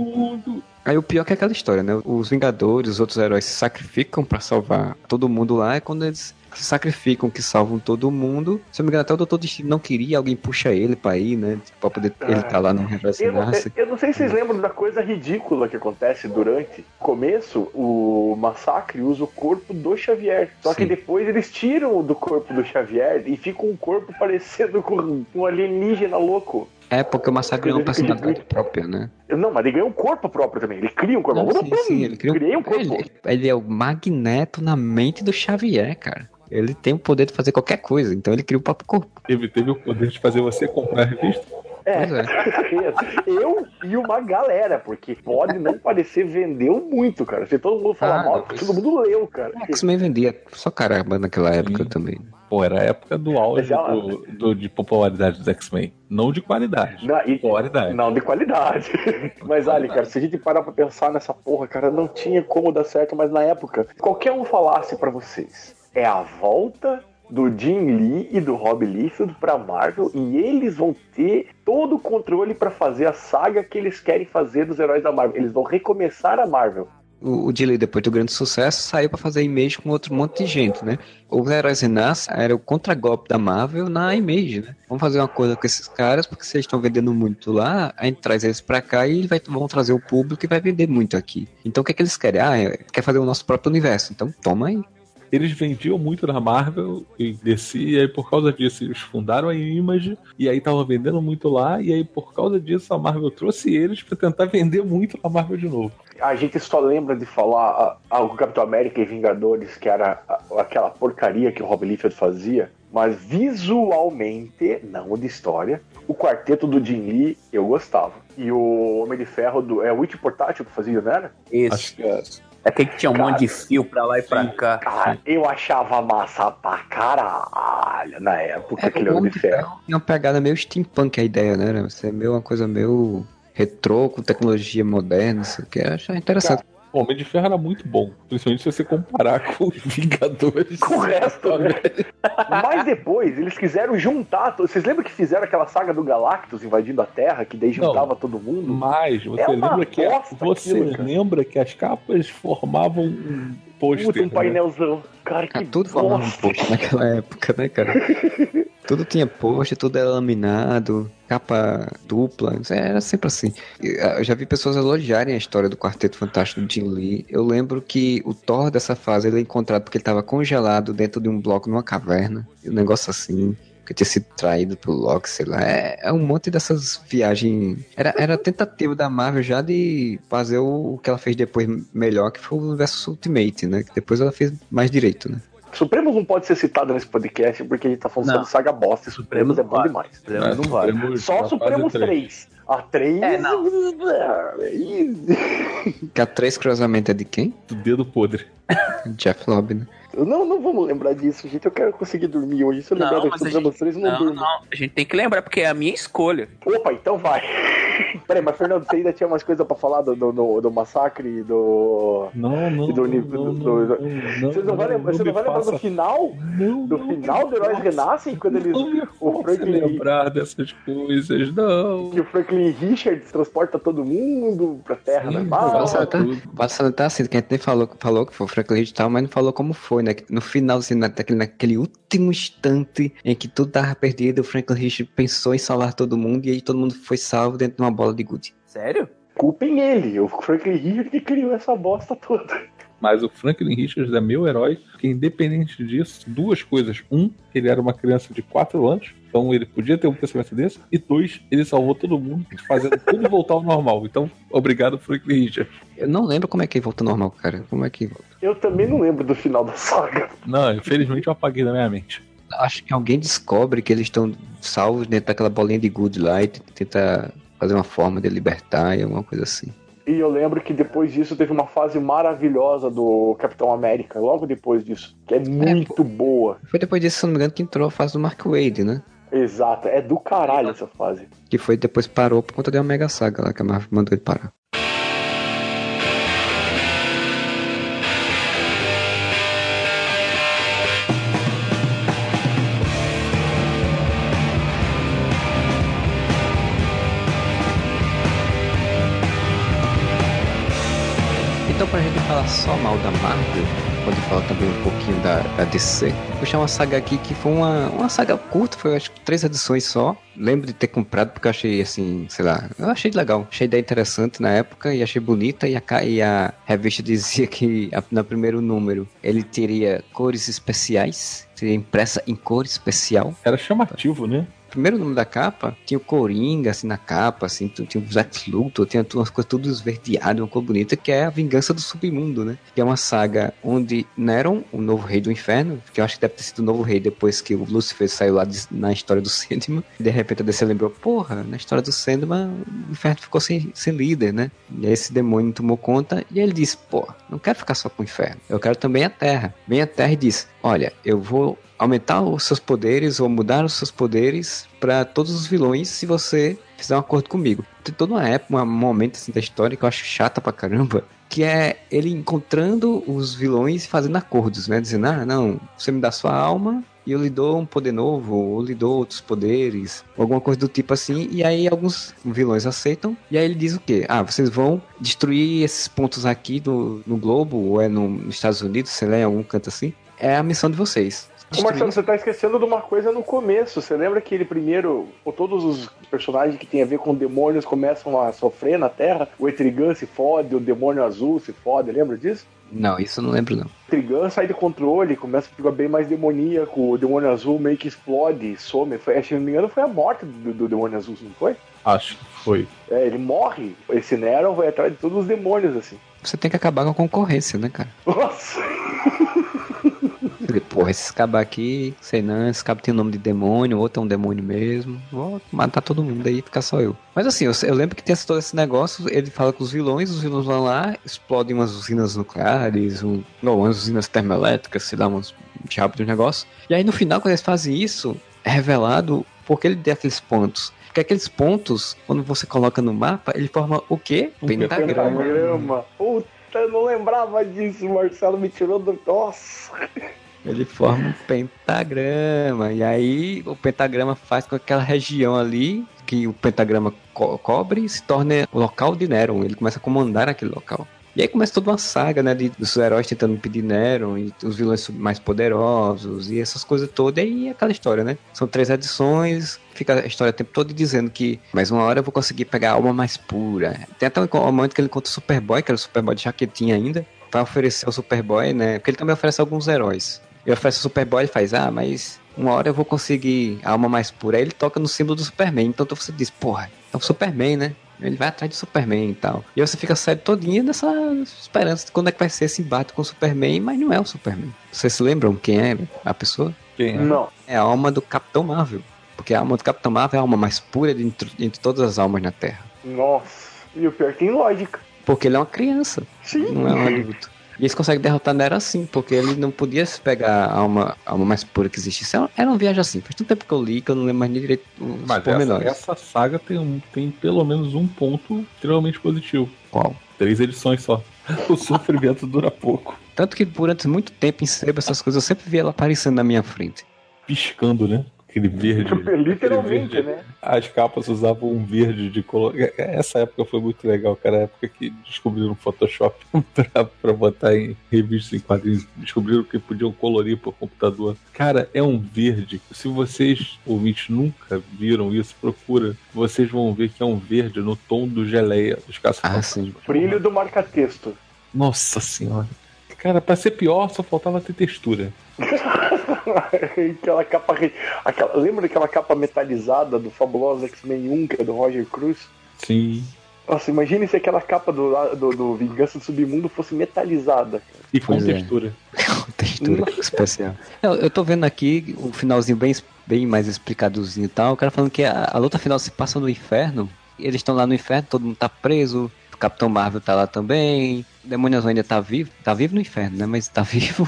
Aí o pior é que é aquela história, né? Os Vingadores, os outros heróis se sacrificam pra salvar todo mundo lá, é quando eles sacrificam, que salvam todo mundo. Se eu não me engano, até o Doutor Destino não queria, alguém puxa ele pra ir, né? Pra poder ele tá lá no Reverso Eu não, Nasce. eu não sei se vocês lembram da coisa ridícula que acontece durante o começo. O massacre usa o corpo do Xavier. Só que Sim. depois eles tiram do corpo do Xavier e fica um corpo parecendo com um alienígena louco. É porque o Massacre é uma personalidade própria, né? Não, mas ele ganha um corpo próprio também. Ele cria um corpo. Não, sim, sim, ele cria um- um corpo. Ele, ele é o magneto na mente do Xavier, cara. Ele tem o poder de fazer qualquer coisa, então ele cria o próprio corpo. Teve, teve o poder de fazer você comprar a revista. É. Pois Eu e uma galera, porque pode não parecer, vendeu muito, cara. Se todo mundo fala Ah, mal, todo mundo leu, cara. X-Men vendia só caramba naquela época Sim. também. Pô, era a época do auge Já- do, do- de popularidade dos X-Men. Não de qualidade. Não, e- Popularidade. Não, de qualidade. Mas, Ali, cara, se a gente parar pra pensar nessa porra, cara, não tinha como dar certo, mas na época, qualquer um falasse pra vocês, é a volta do Jim Lee e do Rob Liefeld pra Marvel e eles vão ter todo o controle pra fazer a saga que eles querem fazer dos heróis da Marvel. Eles vão recomeçar a Marvel. O, o Dilly, depois do grande sucesso, saiu pra fazer Image com outro monte de gente, né? O Heróis Renasce era o contragolpe da Marvel na Image, né? Vamos fazer uma coisa com esses caras, porque vocês estão vendendo muito lá, a gente traz eles pra cá e vai, vão trazer o público e vai vender muito aqui. Então o que é que eles querem? Ah, é- quer fazer o nosso próprio universo. Então toma aí. Eles vendiam muito na Marvel e DC, e aí por causa disso eles fundaram a Image, e aí tava vendendo muito lá, e aí por causa disso a Marvel trouxe eles pra tentar vender muito na Marvel de novo. A gente só lembra de falar ah, o Capitão América e Vingadores, que era ah, aquela porcaria que o Rob Liefeld fazia, mas visualmente, não de história, o quarteto do Jim Lee eu gostava. E o Homem de Ferro do. É o Witch Portátil que fazia, não era? Isso. Acho que é. Aquele que tinha um Cara, monte de fio pra lá e pra cá. Cara, eu achava massa pra caralho na época, É, aquele Homem de Ferro. Tinha uma pegada meio steampunk a ideia, né? Era Ser meio uma coisa meio retrô, com tecnologia moderna, isso que eu achava interessante. O Homem de Ferro era muito bom, principalmente se você comparar com os Vingadores. Com o resto, né? Mas depois eles quiseram juntar. Vocês lembram que fizeram aquela saga do Galactus invadindo a Terra, que daí Não. juntava todo mundo? Mas você É lembra que você aquilo, lembra que as capas formavam um pôster. Puta, um né? painelzão. Cara, que Ah, tudo formava um bosta. post naquela época, né, cara? tudo tinha post, tudo era laminado, capa dupla, era sempre assim. Eu já vi pessoas elogiarem a história do Quarteto Fantástico do Jim Lee. Eu lembro que o Thor dessa fase ele é encontrado porque ele estava congelado dentro de um bloco numa caverna, um negócio assim. Que tinha sido traído pelo Loki, sei lá. É, é um monte dessas viagens. Era, era a tentativa da Marvel já de fazer o, o que ela fez depois melhor, que foi o universo Ultimate, né? Que depois ela fez mais direito, né? Supremos não pode ser citado nesse podcast porque a gente tá falando Não. de saga bosta e Supremos, Supremos é bom não demais. Supremos É, não vale. Supremos Só Supremos três. 3. A 3. É, não. Que a três cruzamento é de quem? Do dedo podre. Jeff Lobby, né? Não, não vamos lembrar disso, gente. Eu quero conseguir dormir hoje. Se eu lembrar Não, do mas a Supremos gente- 3, eu não, Não, durmo. não. A gente tem que lembrar, porque é a minha escolha. Opa, então vai. Peraí, mas Fernando, você ainda tinha umas coisas pra falar do, do, do, do massacre e do. Não, não. Do não, do- não, do- não, Você não vai lembrar, você não vai lembrar do final? Não, Do não, final do Heróis Renascem, quando eles. Não me o Franklin- lembrar dessas coisas, não. Que o Franklin Richards transporta todo mundo pra Terra Sim, salientar, tudo. vale salientar assim, que a gente nem falou, falou que foi o Franklin e tal, mas não falou como foi, né? Que No final, assim, naquele, naquele último instante em que tudo tava perdido, o Franklin Ridge pensou em salvar todo mundo e aí todo mundo foi salvo dentro de uma bola de gude. Sério? Culpem ele, o Franklin Richards que criou essa bosta toda. Mas o Franklin Richards é meu herói, porque independente disso, duas coisas. Um, ele era uma criança de 4 anos, então ele podia ter um pensamento desse. E dois, ele salvou todo mundo, fazendo tudo voltar ao normal. Então, obrigado, Franklin Richards. Eu não lembro como é que volta ao normal, cara. Como é que volta? Eu também não lembro do final da saga. Não, infelizmente eu apaguei da minha mente. Acho que alguém descobre que eles estão salvos dentro daquela bolinha de good lá e tenta fazer uma forma de libertar e alguma coisa assim. E eu lembro que depois disso teve uma fase maravilhosa do Capitão América, logo depois disso, que é muito boa. Foi depois disso, se não me engano, que entrou a fase do Mark Wade, né? Exato, é do caralho essa fase. Que foi depois parou por conta de uma mega saga lá que a Marvel mandou ele parar. Só mal da Marvel, pode falar também um pouquinho da, da DC. Vou puxar uma saga aqui que foi uma, uma saga curta, foi acho que três edições só. Lembro de ter comprado porque eu achei assim, sei lá, eu achei legal. Achei ideia interessante na época e achei bonita. E a, e a revista dizia que a- no primeiro número ele teria cores especiais, seria impressa em cor especial. Era chamativo, né? Primeiro número da capa, tinha o Coringa, assim, na capa, assim, tinha o Zack Luthor, tinha umas coisas tudo esverdeadas, uma cor bonita, que é a Vingança do Submundo, né? Que é uma saga onde Neron, o novo rei do inferno, que eu acho que deve ter sido o novo rei depois que o Lucifer saiu lá de- na história do Sandman, e de repente a DC lembrou, porra, na história do Sandman, o inferno ficou sem, sem líder, né? E aí esse demônio tomou conta, e ele disse, pô, não quero ficar só com o inferno, eu quero também a terra. Vem a terra e diz, olha, eu vou aumentar os seus poderes ou mudar os seus poderes para todos os vilões se você fizer um acordo comigo. Tem toda uma época, um momento assim da história que eu acho chata pra caramba, que é ele encontrando os vilões e fazendo acordos, né? Dizendo, ah, não, você me dá sua alma e eu lhe dou um poder novo, ou lhe dou outros poderes, alguma coisa do tipo assim, e aí alguns vilões aceitam, e aí ele diz o quê? Ah, vocês vão destruir esses pontos aqui no, no globo, ou é no, nos Estados Unidos, sei lá, em algum canto assim. É a missão de vocês. Ô, Marcelo, você tá esquecendo de uma coisa no começo. Você lembra que ele primeiro, ou todos os personagens que tem a ver com demônios começam a sofrer na Terra? O Etrigan se fode, o demônio azul se fode, lembra disso? Não, isso eu não lembro não. O Etrigan sai do controle, começa a ficar bem mais demoníaco, o demônio azul meio que explode, some. Foi, se não me engano, foi a morte do, do demônio azul, não foi? Acho que foi. É, ele morre. Esse Neron vai atrás de todos os demônios, assim. Você tem que acabar com a concorrência, né, cara? Nossa! Falei, Porra, esse cabo aqui, sei não, esse cabo tem o nome de demônio, outro é um demônio mesmo. Vou matar todo mundo aí, ficar só eu. Mas assim, eu, eu lembro que tem esse- todo esse negócio, ele fala com os vilões, os vilões vão lá, explodem umas usinas nucleares, um, não, umas usinas termoelétricas, sei lá, uns diabos de um negócio. E aí no final, quando eles fazem isso, é revelado porque ele tem aqueles pontos. Porque aqueles pontos, quando você coloca no mapa, ele forma o quê? Um Pentagrama. Pentagrama. Puta, eu não lembrava disso. Marcelo me tirou do. Nossa! Ele forma um pentagrama. E aí o pentagrama faz com que aquela região ali que o pentagrama co- cobre se torne o local de Neron. Ele começa a comandar aquele local. E aí começa toda uma saga, né, de, dos heróis tentando impedir Neron e os vilões mais poderosos e essas coisas todas. E aí é aquela história, né? São três edições, fica a história o tempo todo dizendo que mais uma hora eu vou conseguir pegar a alma mais pura. Tem até um momento que ele encontra o Superboy, que era o Superboy de jaquetinha ainda, vai oferecer ao Superboy, né? Porque ele também oferece alguns heróis. Ele oferece o Superboy e faz, ah, mas uma hora eu vou conseguir a alma mais pura. Aí ele toca no símbolo do Superman. Então você diz, porra, é o Superman, né? Ele vai atrás do Superman e tal. E você fica a série todinha nessa esperança de quando é que vai ser esse embate com o Superman, mas não é o Superman. Vocês se lembram quem é a pessoa? Quem é? Não. É a alma do Capitão Marvel. Porque a alma do Capitão Marvel é a alma mais pura de entre, todas as almas na Terra. Nossa. E o pior que tem lógica. Porque ele é uma criança, Sim. não é um adulto. E eles conseguem derrotar Nero assim, porque ele não podia se pegar a alma, a alma mais pura que existisse. Era- Era uma viagem assim. Faz tanto tempo que eu li que eu não lembro mais nem direito os Mas essa, pormenores. essa saga tem, um- tem pelo menos um ponto extremamente positivo. Qual? Três edições só. O sofrimento dura pouco. Tanto que durante muito tempo em sebo, essas coisas, eu sempre vi ela aparecendo na minha frente. Piscando, né? Aquele verde. Literalmente, aquele verde. né? As capas usavam um verde de color. Essa época foi muito legal, cara. A época que descobriram o Photoshop pra, pra botar em revistas em quadrinhos. Descobriram que podiam colorir por computador. Cara, é um verde. Se vocês, ouvintes, nunca viram isso, procura. Vocês vão ver que é um verde no tom do geleia dos caça Ah, sim. Brilho do marca-texto. Nossa senhora. Cara, pra ser pior, só faltava ter textura. aquela capa. Aquela, lembra daquela capa metalizada do fabuloso X-Men 1, que é do Roger Cruz? Sim. Nossa, imagine se aquela capa do, do, do Vingança do Submundo fosse metalizada. E com Pois é. textura. Textura especial. Eu, eu tô vendo aqui o finalzinho bem, bem mais explicadozinho e tal. O cara falando que a, a luta final se passa no inferno. Eles estão lá no inferno, todo mundo tá preso. Capitão Marvel tá lá também. O Demônio Azul ainda tá vivo. Tá vivo no inferno, né? Mas tá vivo.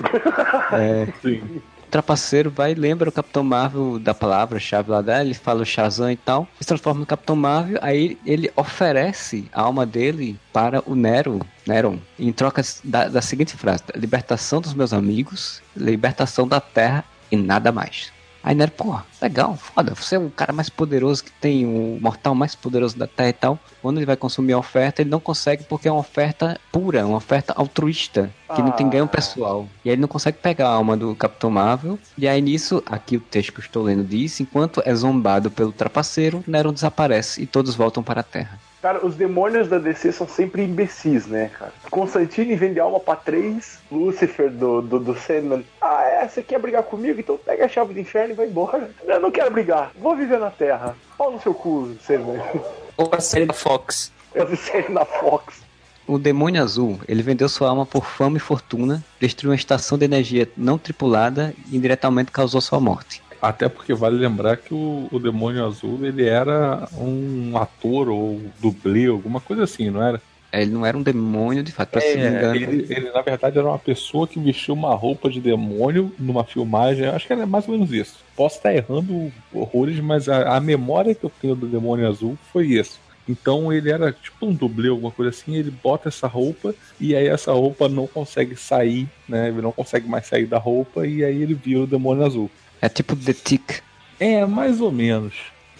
Sim. O trapaceiro vai e lembra o Capitão Marvel da palavra-chave lá dela, ele fala o Shazam e tal, se transforma no Capitão Marvel, aí ele oferece a alma dele para o Nero, Neron, em troca da, da seguinte frase: libertação dos meus amigos, libertação da Terra e nada mais. Aí Nero, porra, legal, foda, você é o cara mais poderoso que tem, o mortal mais poderoso da Terra e tal. Quando ele vai consumir a oferta, ele não consegue porque é uma oferta pura, uma oferta altruísta, que não tem Ah. ganho pessoal. E aí ele não consegue pegar a alma do Capitão Marvel. E aí nisso, aqui o texto que eu estou lendo diz, enquanto é zombado pelo trapaceiro, Nero desaparece e todos voltam para a Terra. Cara, os demônios da DC são sempre imbecis, né, cara? Constantine vende alma pra três, Lúcifer do, do, do Sandman. Ah, é? Você quer brigar comigo? Então pega a chave do inferno e vai embora. Eu não quero brigar, vou viver na Terra. Pau no seu cu, Sandman. Ou a série da Fox. Eu vi série na Fox. O demônio azul, ele vendeu sua alma por fama e fortuna, destruiu uma estação de energia não tripulada e indiretamente causou sua morte. Até porque vale lembrar que o, o Demônio Azul ele era um ator ou dublê, alguma coisa assim, não era? Ele não era um demônio de fato, pra se É, engano. ele, ele, na verdade era uma pessoa que vestiu uma roupa de demônio numa filmagem. Eu Acho que era mais ou menos isso. Posso estar errando horrores, mas a, a memória que eu tenho do Demônio Azul foi isso. Então ele era tipo um dublê, alguma coisa assim. Ele bota essa roupa e aí essa roupa não consegue sair, né? Ele não consegue mais sair da roupa e aí ele vira o Demônio Azul. É tipo The Tick. É, mais ou menos.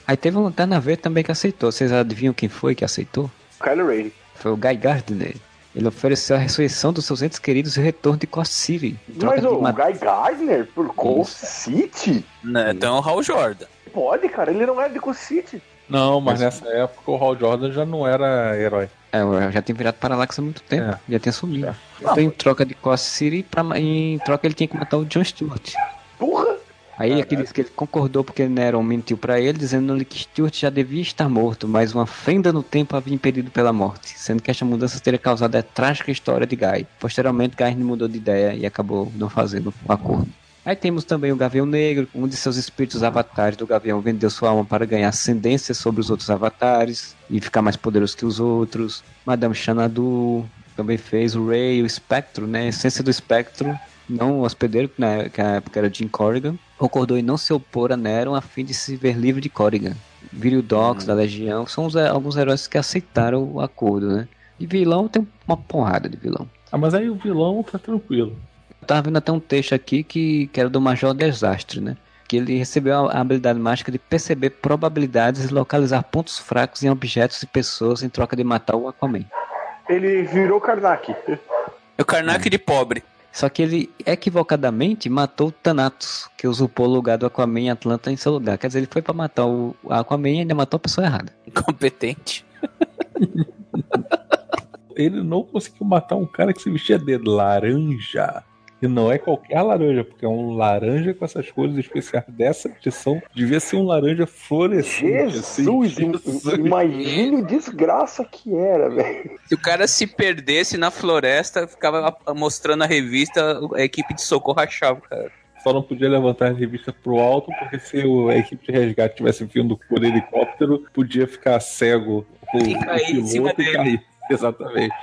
Aí teve um Lanterna Verde também que aceitou. Vocês adivinham quem foi que aceitou? Kylo Ren. Foi o Guy Gardner. Ele ofereceu a ressurreição dos seus entes queridos e o retorno de Coast City. Mas o uma- Guy Gardner, por Coast City? Né? Então é o Hal Jordan. Pode, cara, ele não é de Coast City. Não, mas Mas- nessa época o Hal Jordan já não era herói. É, eu já tinha virado Parallax há muito tempo. É. Já tinha sumido. É. Então, em troca de Coast City, pra, em troca ele tinha que matar o John Stewart. Porra! Aí aqui diz que ele concordou porque Neron mentiu pra ele, dizendo-lhe que Stewart já devia estar morto, mas uma fenda no tempo havia impedido pela morte, sendo que esta mudança teria causado a trágica história de Guy. Posteriormente, Guy mudou de ideia e acabou não fazendo o acordo. Aí temos também o Gavião Negro, um de seus espíritos avatares do Gavião vendeu sua alma para ganhar ascendência sobre os outros avatares e ficar mais poderoso que os outros. Madame Xanadu também fez o Ray, o Espectro, né? A essência do Espectro não o hospedeiro, que na que na época era Jim Corrigan, concordou em não se opor a Neron a fim de se ver livre de Corrigan. Viril Dox, da Legião, são os- alguns heróis que aceitaram o acordo, né? De vilão tem uma porrada de vilão. Ah, mas aí o vilão tá tranquilo. Eu tava vendo até um texto aqui que, que era do Major Desastre, né? Que ele recebeu a, a habilidade mágica de perceber probabilidades e localizar pontos fracos em objetos e pessoas em troca de matar o Aquaman. Ele virou Karnak. É o Karnak de pobre. Só que ele equivocadamente matou o Thanatos, que usurpou o lugar do Aquaman em Atlanta em seu lugar. Quer dizer, ele foi pra matar o Aquaman e ainda matou a pessoa errada. Incompetente. Ele não conseguiu matar um cara que se vestia de laranja. E não é qualquer laranja, porque é um laranja com essas cores especiais dessa edição. Devia ser um laranja fluorescente. assim. Jesus, Jesus. imagine o desgraça que era, velho. Se o cara se perdesse na floresta, ficava mostrando a revista, a equipe de socorro achava, cara. Só não podia levantar a revista pro alto, porque se o- a equipe de resgate tivesse vindo por helicóptero, podia ficar cego o, E cair em o cima piloto e cair. Exatamente.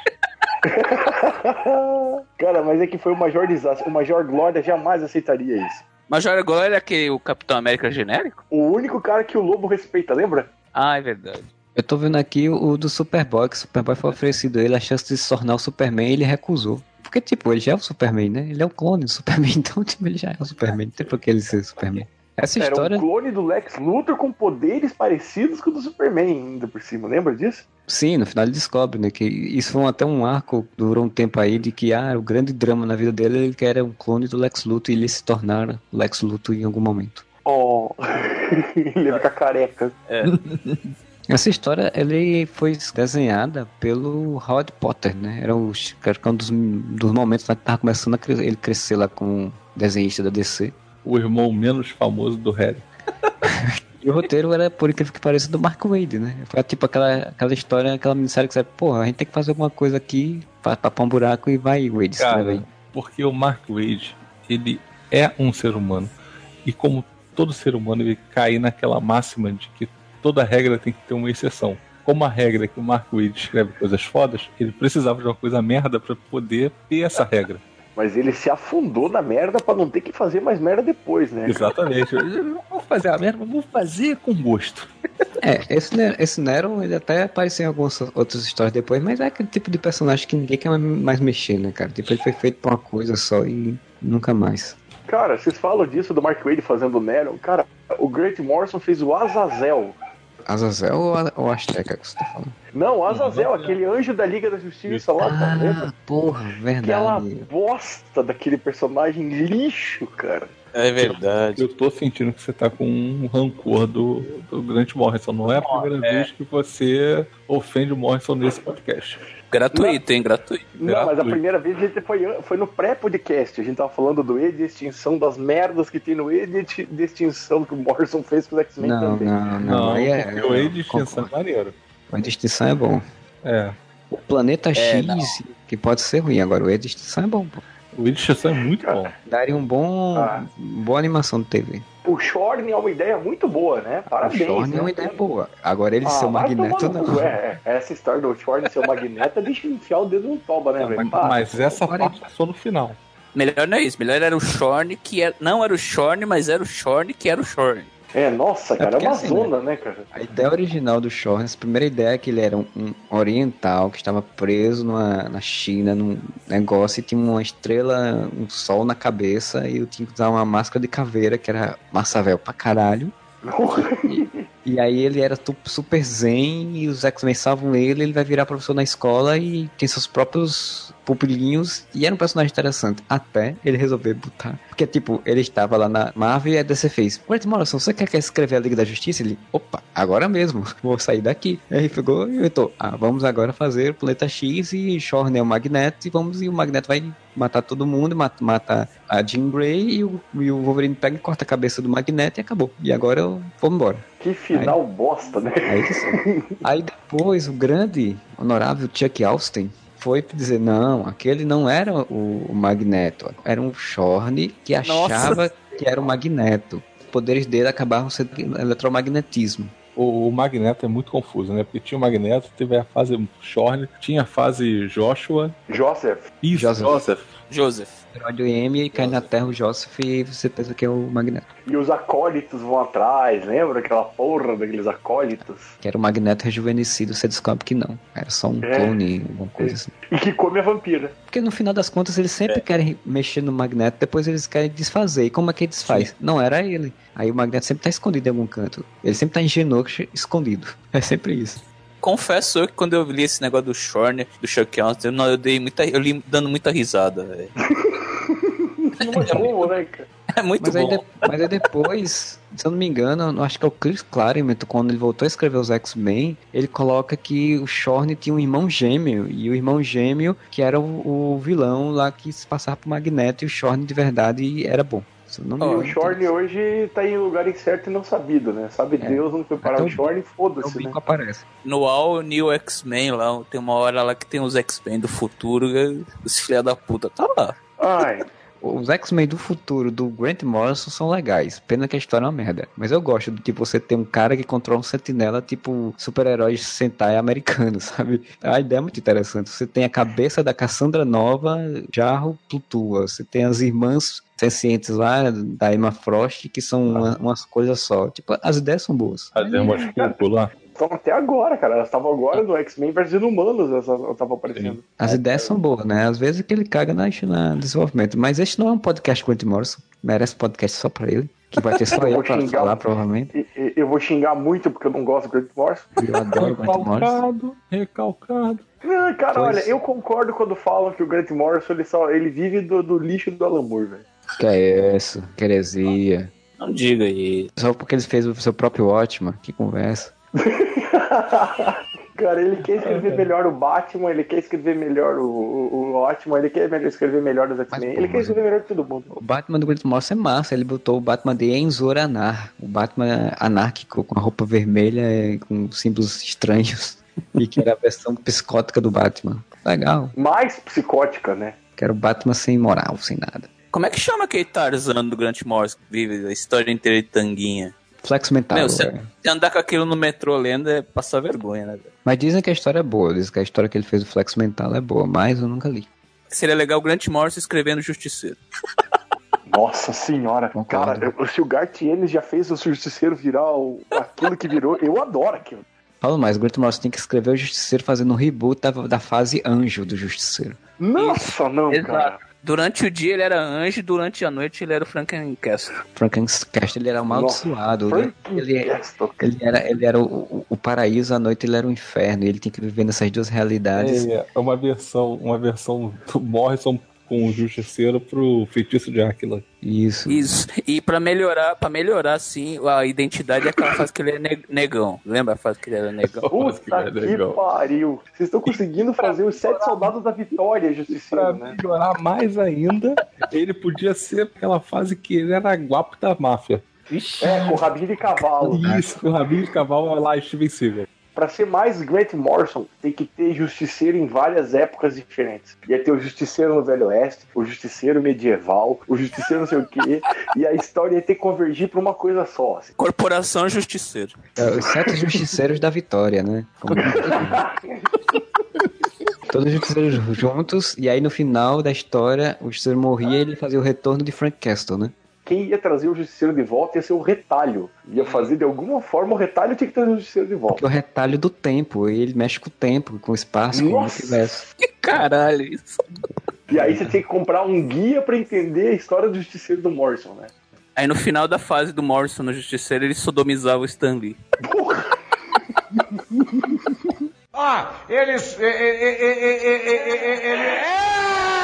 Cara, mas é que foi o Major Desastre. O Major Glória jamais aceitaria isso. Major Glória era aquele o Capitão América genérico? O único cara que o Lobo respeita, lembra? Ah, é verdade. Eu tô vendo aqui o, o do Superboy, que o Superboy foi oferecido a ele a chance de se tornar o Superman e ele recusou. Porque, tipo, ele já é o Superman, né? Ele é o clone do Superman, então, tipo, ele já é o Superman. Não tem por que ele ser Superman. Essa Era história, um clone do Lex Luthor com poderes parecidos com o do Superman, ainda por cima. Lembra disso? Sim, no final ele descobre, né? Que isso foi até um arco, durou um tempo aí, de que, ah, o grande drama na vida dele, ele que era um clone do Lex Luthor e ele se tornar o Lex Luthor em algum momento. Oh, ele fica careca. Essa história ele foi desenhada pelo Howard Potter, né? Era o, era um dos, dos momentos lá que tava começando a cre- ele crescer lá como desenhista da DC. O irmão menos famoso do Harry. E o roteiro era, por incrível que pareça, do Mark Wade, né? Foi tipo aquela, aquela história, aquela minissérie que você, porra, a gente tem que fazer alguma coisa aqui tapar um buraco e vai, Wade, escreve aí. Cara, porque o Mark Wade, ele é um ser humano. E como todo ser humano, ele cai naquela máxima de que toda regra tem que ter uma exceção. Como a regra é que o Mark Wade escreve coisas fodas, ele precisava de uma coisa merda pra poder ter essa regra. Mas ele se afundou na merda pra não ter que fazer mais merda depois, né? Exatamente. Eu não vou fazer a merda, mas vou fazer com gosto. É, esse, Ne- esse Nero, ele até apareceu em algumas outras histórias depois, mas é aquele tipo de personagem que ninguém quer mais mexer, né, cara? Tipo, ele foi feito pra uma coisa só e nunca mais. Cara, vocês falam disso do Mark Wade fazendo o Nero. Cara, o Grant Morrison fez o Azazel. Azazel ou, a- ou Azteca que você tá falando? Não, Azazel, aquele anjo da Liga da Justiça lá, tá lembra? Ah, porra, Aquela verdade. bosta daquele personagem lixo, cara. É verdade. Eu tô sentindo que você tá com um rancor do, do Grant Morrison. Não é a primeira vez que você ofende o Morrison nesse podcast. Gratuito, hein? Gratuito. Não, mas a Gratuito. primeira vez a gente foi, foi no pré-podcast. A gente tava falando do E de extinção, das merdas que tem no E de, de extinção que o Morrison fez com os X-Men Não, também. não, não. Não, aí é, o Age de extinção é maneiro. O E de extinção é bom. É. O Planeta É, X, que pode ser ruim, agora o E de extinção é bom. Pô. O extinção é muito bom. Daria um bom. Ah. boa animação de TV. O Shorn é uma ideia muito boa, né? Parabéns. o Shorn né? é uma ideia boa. Agora ele Ah, ser o Magneto, não. É, é, essa história do Shorn ser o Magneto deixa enfiar o dedo no toba, né, velho? Ah, Mas essa parte é só no final. Melhor não é isso. Melhor era o Shorn, que era... não era o Shorn, mas era o Shorn que era o Shorn. É, nossa, cara, é, uma assim, zona, né, cara? A ideia original do Shorn, a primeira ideia é que ele era um, um oriental que estava preso numa, na China, num negócio, e tinha uma estrela, um sol na cabeça, e eu tinha que usar uma máscara de caveira, que era massa véu pra caralho. E aí ele era super zen, e os X-Men salvam ele, ele vai virar professor na escola e tem seus próprios pupilinhos, e era um personagem interessante, até ele resolver botar. Porque, tipo, ele estava lá na Marvel e a DC fez, Grant Morrison, você quer, quer escrever a Liga da Justiça? Ele, opa, agora mesmo, vou sair daqui. Aí ele pegou e inventou, ah, vamos agora fazer Planeta X e Shorn é o Magneto, e vamos, e o Magneto vai matar todo mundo, mata, mata a Jean Grey, e o, e o Wolverine pega e corta a cabeça do Magneto e acabou. E agora eu vou embora. Que final bosta, né? Aí, aí depois o grande, honorável Chuck Austin foi dizer, não, aquele não era o, o Magneto, era um Shorn que achava que era o Magneto. Os poderes dele acabavam sendo eletromagnetismo. O, o Magneto é muito confuso, né? Porque tinha o Magneto, teve a fase Shorn, tinha a fase Joshua. Joseph, Isso, Joseph. Joseph. Joseph. Herói do M e cai na Terra o Joseph e você pensa que é o Magneto. e os acólitos vão atrás, lembra aquela porra daqueles acólitos? Que era o Magneto rejuvenescido, você descobre que não. Era só um É. clone, alguma coisa assim. E que come a vampira. Porque no final das contas eles sempre querem mexer no Magneto, depois eles querem desfazer. E como é que ele desfaz? Não era ele. Aí o Magneto sempre tá escondido em algum canto. Ele sempre tá em Genosha escondido. É sempre isso. Confesso eu que quando eu li esse negócio do Shorn, do Chuck Austin, não, eu dei muita, eu li dando muita risada, velho. É né, cara? É muito Mas aí, bom. de- mas aí depois, se eu não me engano, eu acho que é o Chris Claremont, quando ele voltou a escrever os X-Men, ele coloca que o Shorn tinha um irmão gêmeo. E o irmão gêmeo, que era o, o vilão lá que se passava pro Magneto, e o Shorn de verdade era bom. Eu não E engano, o Shorn hoje tá em lugar incerto e não sabido, né? Sabe É. Deus onde foi parar o o Shorn, foda-se, né? bico aparece. No All New X-Men lá, tem uma hora lá que tem os X-Men do futuro, os filha da puta, tá lá. Ai, Os X-Men do futuro do Grant Morrison são legais. Pena que a história é uma merda. Mas eu gosto do tipo você ter um cara que controla um sentinela, tipo super-heróis Sentai americano, sabe? A ideia é muito interessante. Você tem a cabeça da Cassandra Nova, Jarro flutua. Você tem as irmãs sencientes lá da Emma Frost, que são uma- umas coisas só. Tipo, as ideias são boas. As irmãs Cuco lá. então até agora, cara. Elas estavam agora no X-Men versus Humanos, elas estavam aparecendo. As ideias são boas, né? Às vezes que ele caga na, na desenvolvimento. Mas este não é um podcast com o Grant Morrison. Merece podcast só pra ele. Que vai ter só Eu ele pra xingar. falar, provavelmente. E- e- Eu vou xingar muito porque eu não gosto do Grant Morrison. Eu adoro o Grant Morrison. Recalcado, recalcado. Não, cara, Pois. olha, eu concordo quando falam que o Grant Morrison ele, só, ele vive do, do lixo do Alan Moore, velho. Que é isso? Que heresia. Não diga aí. Só porque ele fez o seu próprio Ótima. Que conversa. Cara, ele quer escrever melhor o Batman, ele quer escrever melhor o, o, o Batman, ele quer melhor- escrever melhor os X-Men, ele quer escrever melhor que todo mundo. O Batman do Grant Morrison é massa. Ele botou o Batman de Enzor Anar. O Batman anárquico com a roupa vermelha e com símbolos estranhos. E que era a versão psicótica do Batman. Legal. Mais psicótica, né? Que era o Batman sem moral, sem nada. Como é que chama aquele Tarzan do Grant Morrison que vive a história inteira de tanguinha? Flex mental. Meu, se, velho. se andar com aquilo no metrô lendo é passar vergonha, né? velho? Mas dizem que a história é boa. Dizem que a história que ele fez do Flex mental é boa. Mas eu nunca li. Seria legal o Grant Morrison escrevendo Justiceiro. Nossa senhora, Concordo. cara, eu- se o Gartienes já fez o Justiceiro virar o- aquilo que virou, eu adoro aquilo. Falo mais, o Grant Morrison tem que escrever o Justiceiro fazendo um reboot da, da fase anjo do Justiceiro. Nossa, não, Exato. cara. Durante o dia ele era anjo, durante a noite ele era o Frankencastle. Frankenstein, ele era amaldiçoado, né? Ele, Castle. ele era, ele era o, o- paraíso, à noite ele era o inferno. E ele tinha que viver nessas duas realidades. É, é uma versão, uma versão do Morrison com o Justiceiro pro Feitiço de Áquila. Isso. Isso. E pra melhorar, para melhorar assim, a identidade é aquela fase que ele é ne- negão. Lembra a fase que ele era negão? Que Puta que legal. pariu. Vocês estão conseguindo fazer os sete soldados da vitória, Pra Justiceiro, né? melhorar mais ainda, ele podia ser aquela fase que ele era guapo da máfia. É, com rabinho de cavalo. Isso, com o rabinho de cavalo lá, Steven Seagal. Pra ser mais Grant Morrison, tem que ter justiceiro em várias épocas diferentes. Ia ter o justiceiro no Velho Oeste, o justiceiro medieval, o justiceiro não sei o quê, e a história ia ter que convergir pra uma coisa só. assim. Corporação Justiceiro. É, Os sete justiceiros da vitória, né? Como- Todos os justiceiros juntos, e aí no final da história, o justiceiro morria e ele fazia o retorno de Frank Castle, né? Quem ia trazer o justiceiro de volta ia ser o retalho. Ia fazer de alguma forma o retalho tinha que trazer o justiceiro de volta. É o retalho do tempo, e ele mexe com o tempo, com o espaço, com o Nossa! universo. Que caralho isso. E aí você tinha que comprar um guia pra entender a história do justiceiro do Morrison, né? Aí no final da fase do Morrison no Justiceiro, ele sodomizava o Stan Lee. Porra! Ah, eles. Ele. É!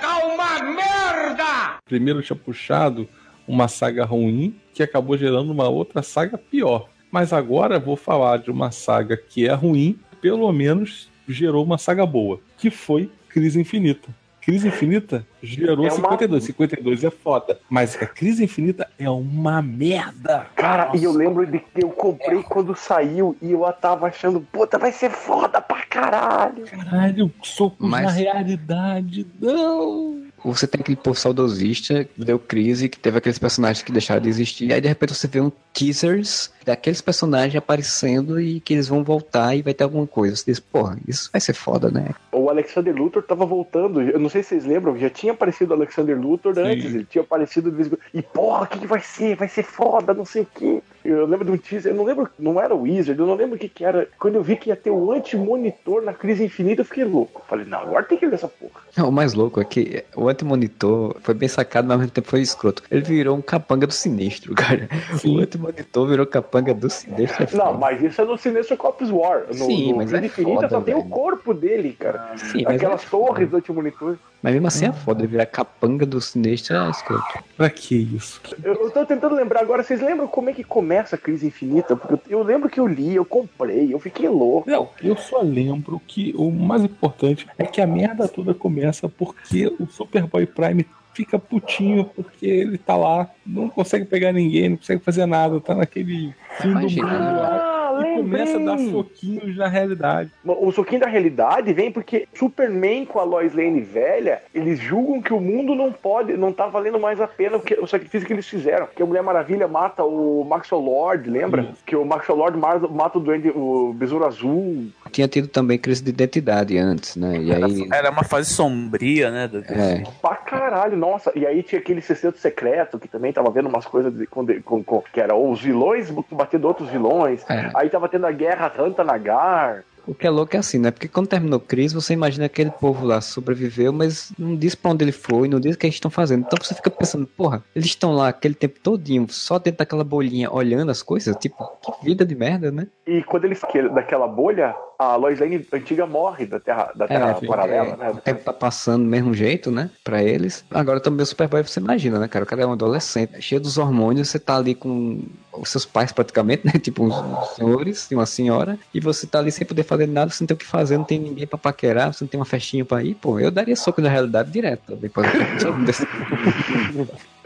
Tá uma merda! Primeiro tinha puxado uma saga ruim que acabou gerando uma outra saga pior. Mas agora vou falar de uma saga que é ruim, pelo menos gerou uma saga boa, que foi Crise Infinita. Crise Infinita gerou É uma- 52. 52 é foda. Mas a Crise Infinita é uma merda. Cara, e eu lembro de que eu comprei quando saiu e eu tava achando, puta, vai ser foda pra caralho. Caralho, socos Mas- na realidade. Não. Você tem aquele povo saudosista que deu crise, que teve aqueles personagens que deixaram de existir, aí de repente você vê um teasers daqueles personagens aparecendo e que eles vão voltar e vai ter alguma coisa. Você diz, porra, isso vai ser foda, né? O Alexander Luthor tava voltando. Eu não sei se vocês lembram, já tinha aparecido o Alexander Luthor Sim. antes. Ele tinha aparecido de vez em quando. E porra, o que, que vai ser? Vai ser foda, não sei o quê. Eu lembro de um teaser, eu não lembro, não era o Wizard, eu não lembro o que, que era. Quando eu vi que ia ter o anti-monitor na crise infinita, eu fiquei louco. Falei, não, agora tem que ver essa porra. Não, o mais louco é que o anti-monitor foi bem sacado, mas ao mesmo tempo foi escroto. Ele virou um capanga do sinistro, cara. O anti-monitor virou capanga do sinistro. é Não, mas isso é no Sinestro Cops War. No, Sim, no mas é Infinita foda, só tem o velho. corpo dele, cara. Sim, mas, Aquelas é torres do anti-monitor. mas mesmo assim é foda, ele virar capanga do sinistro é escroto. Pra que isso? Eu, eu tô tentando lembrar agora, vocês lembram como é que começa a crise infinita? Porque eu, eu lembro que eu li, eu comprei, eu fiquei louco. Não, eu só lembro que o mais importante é que a merda toda começa porque o Superboy Prime fica putinho porque ele tá lá, não consegue pegar ninguém, não consegue fazer nada, tá naquele fim do Imagina. mundo lá. Ah, E começa a dar soquinhos na realidade. O soquinho da realidade vem porque Superman com a Lois Lane velha, eles julgam que o mundo não pode, não tá valendo mais a pena porque, o sacrifício que eles fizeram. Que a Mulher Maravilha mata o Maxwell Lord, lembra? Isso. Que o Maxwell Lord mata, mata o Duende, o Besouro Azul. Tinha tido também crise de identidade antes, né? E aí. Era uma fase sombria, né? do- É, Pra caralho, nossa. E aí tinha aquele sexteto secreto que também tava vendo umas coisas de- com, com- com- que era os vilões batendo outros vilões. É. Aí tava tendo a guerra Rantanagar. O que é louco é assim, né? Porque quando terminou crise, você imagina que aquele povo lá sobreviveu, mas não diz pra onde ele foi, não diz o que eles estão fazendo. Então você fica pensando, porra, eles estão lá aquele tempo todinho, só dentro daquela bolinha, olhando as coisas, tipo, que vida de merda, né? E quando ele que- daquela bolha, a Lois Lane antiga morre da Terra, da terra fica- paralela, é, né? o tempo tá passando do mesmo jeito, né? Pra eles. Agora também o Superboy, você imagina, né, cara? O cara é um adolescente, cheio dos hormônios, você tá ali com os seus pais praticamente, né? Tipo uns, uns senhores e uma senhora, e você tá ali sem poder fazer nada, você não tem o que fazer, não tem ninguém pra paquerar, você não tem uma festinha pra ir, pô, eu daria soco na realidade direto. Depois desse...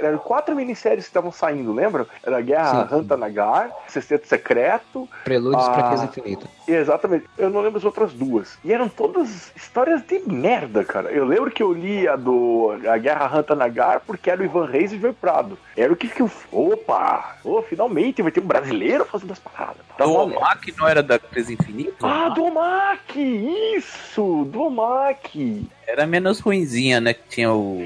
Eram quatro minisséries que estavam saindo, lembra? Era a Guerra Sim. Rantanagar, Sexteto Secreto, Prelúdios pra Ah. Crise Infinita. Exatamente. Eu não lembro as outras duas. E eram todas histórias de merda, cara. Eu lembro que eu li a do a Guerra Rantanagar porque era o Ivan Reis e o Joey Prado. Era o que que eu... Opa! Oh, finalmente vai ter um brasileiro fazendo as paradas. Tá O bom, né? Omak não era da Crise Infinita? Ah, do Omak! Isso! Do Omak! Era menos ruinzinha, né? Que tinha o.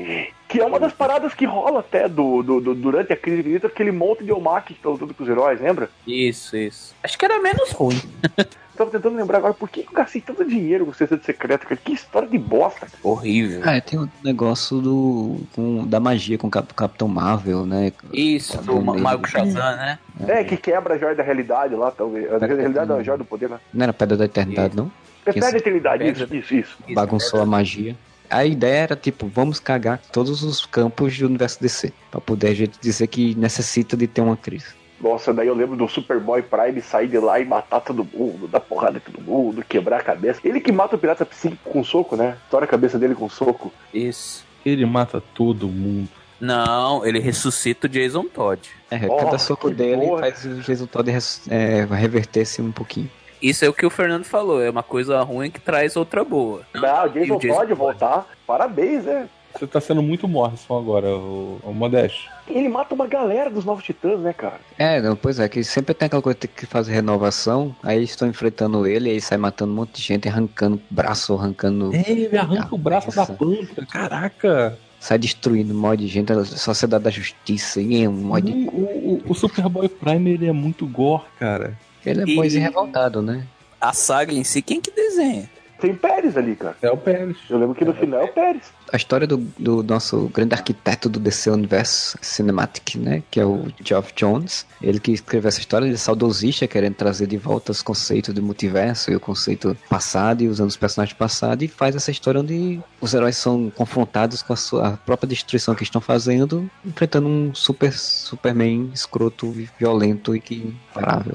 Que é uma das paradas que rola até do, do- do- durante a crise infinita, aquele monte de Omaki que estão lutando com os heróis, lembra? Isso, isso. Acho que era menos ruim. Tava tentando lembrar agora por que eu gastei tanto dinheiro com o Sexteto Secreto, cara. Que história de bosta. Horrível. Ah, tem o negócio do com, da magia com o Cap- Capitão Marvel, né? Isso, do Ma- Mago Shazam, né? É, que quebra a joia da realidade lá, talvez. A realidade da joia do poder, né? Não era Pedra da Eternidade, não? É Pedra da eternidade, isso, isso, isso. Isso, Bagunçou a magia. A ideia era, tipo, vamos cagar todos os campos do universo DC. Pra poder a gente dizer que necessita de ter uma crise. Nossa, daí eu lembro do Superboy Prime sair de lá e matar todo mundo, dar porrada em todo mundo, quebrar a cabeça. Ele que mata o pirata psíquico com soco, né? Estoura a cabeça dele com soco. Isso. Ele mata todo mundo. Não, ele ressuscita o Jason Todd. É, Oh, cada soco dele boa. faz o resultado é, reverter-se um pouquinho. Isso é o que o Fernando falou, é uma coisa ruim que traz outra boa. Ah, o Jason o Jason pode Todd. voltar. Parabéns, né? Você tá sendo muito Morrison agora, o, o Modeste. Ele mata uma galera dos Novos Titãs, né, cara? É, não, pois é, que sempre tem aquela coisa de ter que fazer renovação, aí eles estão enfrentando ele, aí sai matando um monte de gente, arrancando braço, arrancando. É, ele arranca o braço da planta. Caraca! Sai destruindo um monte de gente, a Sociedade da Justiça, e é um monte de. O, o, o Superboy Prime ele é muito gore, cara. Ele é E- e revoltado, né? A saga em si, quem que desenha? Tem Pérez ali, cara. É o Pérez. Eu lembro que no final é o Pérez. A história do, do nosso grande arquiteto do DC Universo Cinematic, né? Que é o Geoff Jones. Ele que escreveu essa história, ele é saudosista, querendo trazer de volta os conceitos do multiverso e o conceito passado e usando os personagens passados e faz essa história onde os heróis são confrontados com a, sua, a própria destruição que estão fazendo, enfrentando um super Superman escroto, violento e que imparável.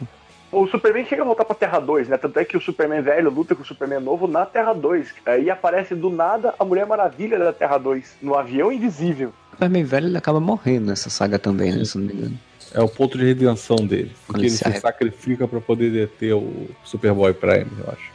O Superman chega a voltar pra Terra 2, né? Tanto é que o Superman velho luta com o Superman novo na Terra 2. Aí aparece do nada a Mulher Maravilha da Terra 2, no avião invisível. O Superman velho ele acaba morrendo nessa saga também, né? Se não me engano. É o ponto de redenção dele. Quando Porque ele se se sacrifica pra poder deter o Superboy Prime, eu acho.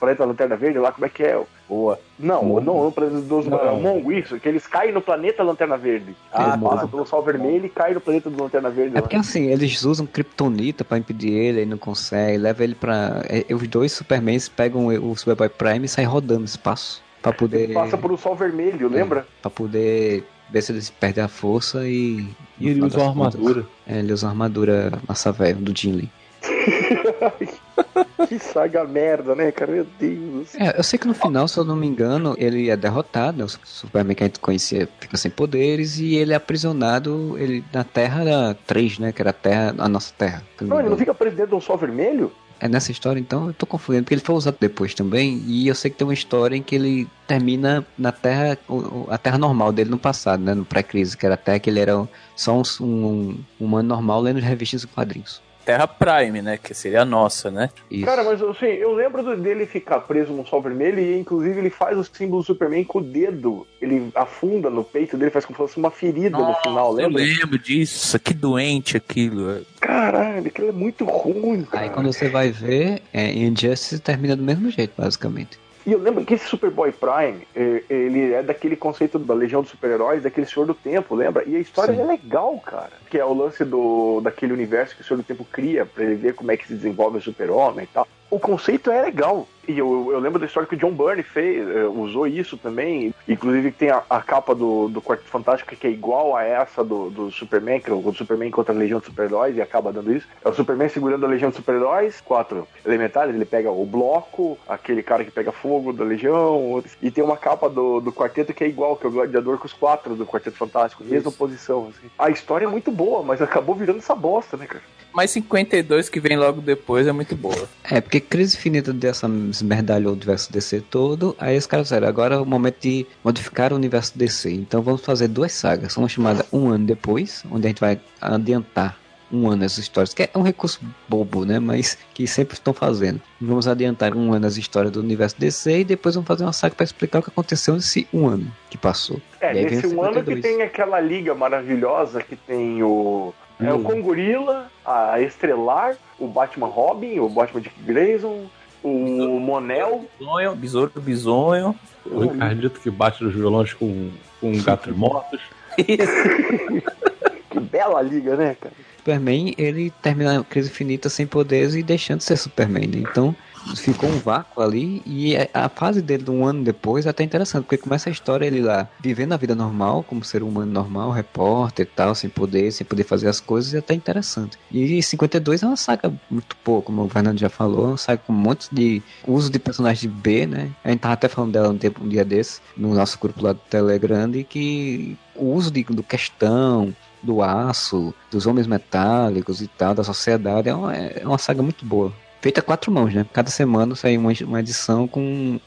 Planeta Lanterna Verde lá, como é que é? Boa. Não, Mongo. não, não, planeta dos Não. é o isso, que eles caem no planeta Lanterna Verde. Ah, tá. passam pelo Sol Vermelho e caem no planeta do Lanterna Verde. É lá. porque assim, eles usam Kryptonita pra impedir ele, ele não consegue, leva ele pra. é, os dois Supermans pegam o Superboy Prime e saem rodando no espaço. Pra poder. Passa por um Sol Vermelho, lembra? Pra poder ver se eles perdem a força e. E ele usa contas- armadura. É, ele usa uma armadura massa velho do Jim Lee. que saga merda, né, cara? Meu Deus. É, eu sei que no final, se eu não me engano, ele é derrotado, né? O Superman que a gente conhecia fica sem poderes e ele é aprisionado ele, na Terra 3, né? Que era a Terra, a nossa Terra. Não, ele não fica preso dentro de um Sol Vermelho? É nessa história, então, eu tô confundindo, porque ele foi usado depois também, e eu sei que tem uma história em que ele termina na Terra, a Terra normal dele no passado, né, no pré-crise, que era até que ele era só um, um, um humano normal lendo revistas e quadrinhos. Terra Prime, né? Que seria a nossa, né? Isso. Cara, mas assim, eu lembro dele ficar preso num sol vermelho e inclusive ele faz o símbolo do Superman com o dedo. Ele afunda no peito dele, faz como se fosse uma ferida no final, eu lembra? lembro disso. Que doente aquilo. Caralho, aquilo é muito ruim, cara. Aí quando você vai ver, é, Injustice termina do mesmo jeito, basicamente. E eu lembro que esse Superboy Prime, eh, ele é daquele conceito da Legião dos Super-Heróis, daquele Senhor do Tempo, lembra? E a história Sim. é legal, cara. Que é o lance do, daquele universo que o Senhor do Tempo cria pra ele ver como é que se desenvolve o Super-Homem e tal. O conceito é legal. E eu, eu lembro da história que o John Byrne fez, eh, usou isso também. Inclusive tem a, a capa do, do Quarteto Fantástico que é igual a essa do, do Superman, que é o Superman contra a Legião dos Super-Heróis e acaba dando isso. É o Superman segurando a Legião dos Super-Heróis, quatro elementares, ele pega o bloco, aquele cara que pega fogo da Legião, e tem uma capa do, do quarteto que é igual, que é o Gladiador com os quatro do Quarteto Fantástico, mesma posição. assim. A história é muito boa, mas acabou virando essa bosta, né, cara? Mas 52 que vem logo depois é muito boa. É, porque crise infinita dessa esmerdalhou o universo DC todo, aí os caras disseram, agora é o momento de modificar o universo DC. Então vamos fazer duas sagas, uma chamada Um Ano Depois, onde a gente vai adiantar um ano as histórias, que é um recurso bobo, né, mas que sempre estão fazendo. Vamos adiantar um ano as histórias do universo DC e depois vamos fazer uma saga para explicar o que aconteceu nesse um ano que passou. É, nesse um ano que 52. tem aquela liga maravilhosa que tem o. É o Hum. Congorila, a Estrelar, o Batman Robin, o Batman Dick Grayson, o Monel. Bisonho, besouro do bisonho. O Ricardito que bate nos violões com, com gatos mortos. Que bela liga, né, cara? Superman, ele termina a crise infinita sem poderes e deixando de ser Superman, né? Então, ficou um vácuo ali e é, a fase dele de um ano depois é até interessante, porque começa a história ele lá vivendo a vida normal, como ser humano normal, repórter e tal, sem poder, sem poder fazer as coisas, é até interessante. E 52 é uma saga muito pouco, como o Fernando já falou, é uma saga com um monte de uso de personagens de B, né? A gente tava até falando dela um, tempo, um dia desse, no nosso grupo lá do Telegram, e que o uso de, do questão, do aço, dos homens metálicos e tal, da sociedade, é uma, é uma saga muito boa. Feita a quatro mãos, né? Cada semana sai uma, uma edição com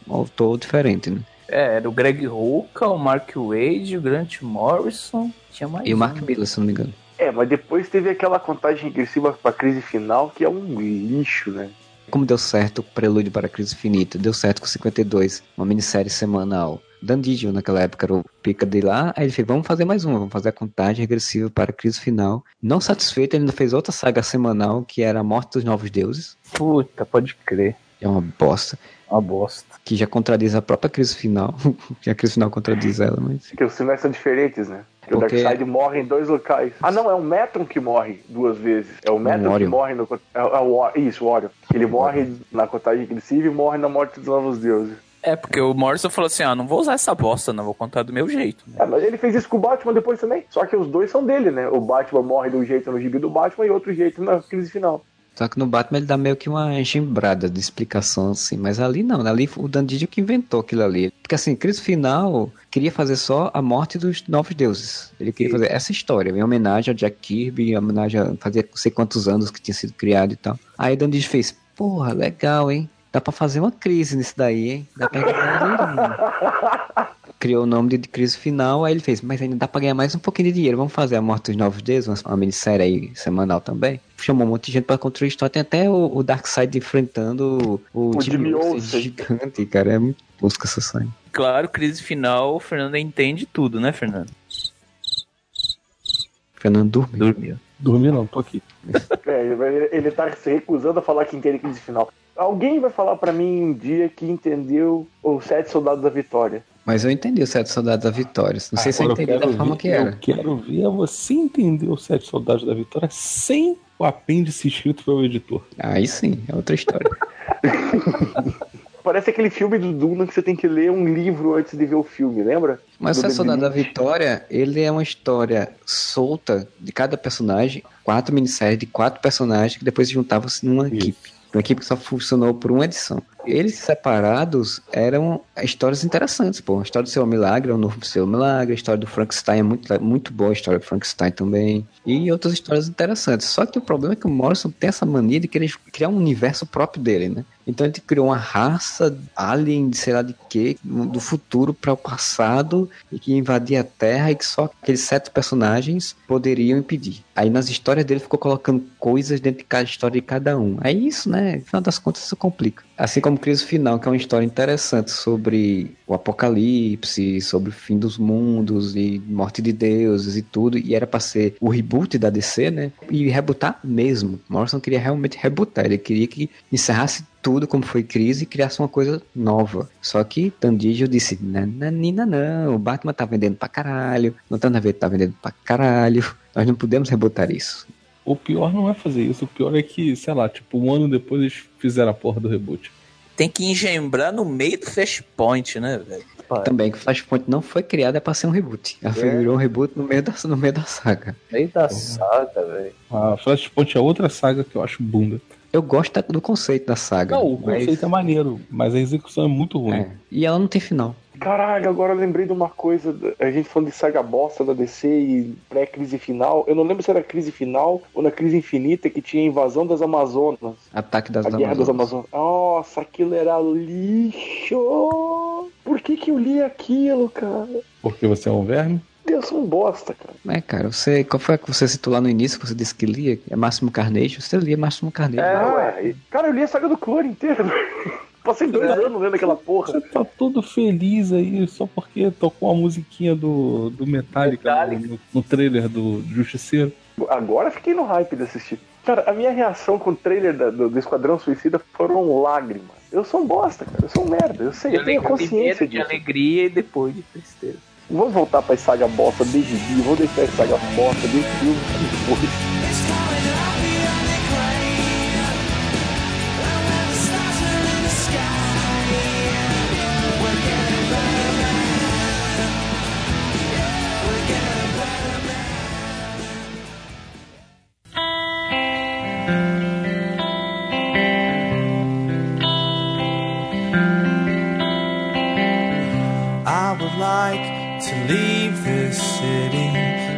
um autor diferente, né? É, era o Greg Rucka, o Mark Wade, o Grant Morrison, tinha mais E o. Mark Miller, se não me engano. É, mas depois teve aquela contagem regressiva pra crise final, que é um lixo, né? Como deu certo o Prelúdio para a Crise Infinita, deu certo com 52, uma minissérie semanal. Dan Didio naquela época era o pica de lá, aí ele fez, vamos fazer mais uma, vamos fazer a contagem regressiva para a crise final. Não satisfeito, ele ainda fez outra saga semanal, que era a Morte dos Novos Deuses, Puta, pode crer. que é uma bosta, Uma bosta. que já contradiz a própria crise final, que a crise final contradiz ela, mas... Porque os finais são diferentes, né? Porque o Darkseid morre em dois locais. Ah, não, é o Metron que morre duas vezes. É o Metron que Orion. morre no. É, é o, isso, o Orion. Ele morre na contagem regressiva e morre na morte dos novos deuses. É, porque o Morrison falou assim, ah, não vou usar essa bosta, não, vou contar do meu jeito. É, mas ele fez isso com o Batman depois também. Só que os dois são dele, né? O Batman morre de um jeito no gibi do Batman e outro jeito na crise final. Só que no Batman ele dá meio que uma gembrada de explicação, assim. Mas ali não, ali o Dan Didio que inventou aquilo ali. Porque assim, Crise Final queria fazer só a morte dos novos deuses. Ele queria fazer essa história, em homenagem ao Jack Kirby, em homenagem a fazia não sei quantos anos que tinha sido criado e tal. Aí o Dan Didio fez, porra, legal, hein? Dá pra fazer uma crise nisso daí, hein? Dá pra ganhar um dinheirinho." Criou o nome de, de crise final, aí ele fez, mas ainda dá pra ganhar mais um pouquinho de dinheiro. Vamos fazer a morte dos novos deuses, uma, uma minissérie aí semanal também. Chamou um monte de gente pra construir história. Tem até o, o Darkseid enfrentando o, O Jimmy Olsen gigante, cara. É muito busca essa série. Claro, crise final, o Fernando entende tudo, né, Fernando? Fernando dormiu. Dormiu. Dormi não, tô aqui. É, ele, ele tá se recusando a falar que entende crise final. Alguém vai falar pra mim um dia que entendeu os Sete Soldados da Vitória. Mas eu entendi o Sete Soldados da Vitória. Não sei se eu entendi da quero forma ver- que era. Eu quero ver você entender os Sete Soldados da Vitória sem o apêndice escrito pelo editor. Aí sim, é outra história. Parece aquele filme do Duna que você tem que ler um livro antes de ver o filme, lembra? Mas o Do Sete Soldados da. Vitória, ele é uma história solta de cada personagem, quatro minisséries de quatro personagens que depois se juntavam-se numa Isso. equipe. Uma equipe que só funcionou por uma edição. Eles separados eram histórias interessantes, pô. A história do Seu Milagre é o novo Seu Milagre, a história do Frankenstein é muito, muito boa, a história do Frankenstein também. E outras histórias interessantes. Só que o problema é que o Morrison tem essa mania de querer criar um universo próprio dele, né? Então ele criou uma raça alien, sei lá de quê, do futuro para o passado e que invadia a Terra e que só aqueles sete personagens poderiam impedir. Aí nas histórias dele ficou colocando coisas dentro de cada história de cada um. Aí isso, né? No final das contas, isso complica. Assim como Crise Final, que é uma história interessante sobre o apocalipse, sobre o fim dos mundos e morte de deuses e tudo. E era pra ser o reboot da DC, né? E rebootar mesmo. Morrison queria realmente rebootar. Ele queria que encerrasse tudo como foi crise e criasse uma coisa nova. Só que Tandijo disse, nananina não, o Batman tá vendendo pra caralho, Lanterna Verde tá vendendo pra caralho, nós não podemos rebootar isso. O pior não é fazer isso, o pior é que, sei lá, tipo, um ano depois eles fizeram a porra do reboot. Tem que engembrar no meio do Flashpoint, né, velho? Também que Flashpoint não foi criada para ser um reboot. Ela É. virou um reboot no meio da, no meio da saga. Meio da saga, velho. A Flashpoint é outra saga que eu acho bunda. Eu gosto do conceito da saga. Não, o mas- conceito é maneiro, mas a execução é muito ruim. é. E ela não tem final. Caralho, agora eu lembrei de uma coisa. A gente falando de saga bosta da DC e pré-crise final. Eu não lembro se era crise final ou na crise infinita que tinha a invasão das Amazonas. Ataque das A Guerra das Amazonas. Nossa, aquilo era lixo! Por que que eu li aquilo, cara? Porque você é um verme. Deus, um bosta, cara. É, cara, você. Qual foi a que você citou lá no início que você disse que lia? É Máximo Carnage? Você lia Máximo Carnage. Ah, e- cara, eu li a saga do clone inteiro. Passei dois anos lendo aquela porra. Você tá todo feliz aí só porque tocou a musiquinha do, do Metallica, Metallica. No, no trailer do Justiceiro. Agora fiquei no hype de assistir. Cara, a minha reação com o trailer da- do, do Esquadrão Suicida foram lágrimas. Eu sou um bosta, cara. Eu sou um merda. Eu sei, eu tenho consciência Primeiro de disso. alegria e depois de tristeza. Vamos voltar pra saga bosta de gibi. Vamos deixar essa saga bosta de filme city.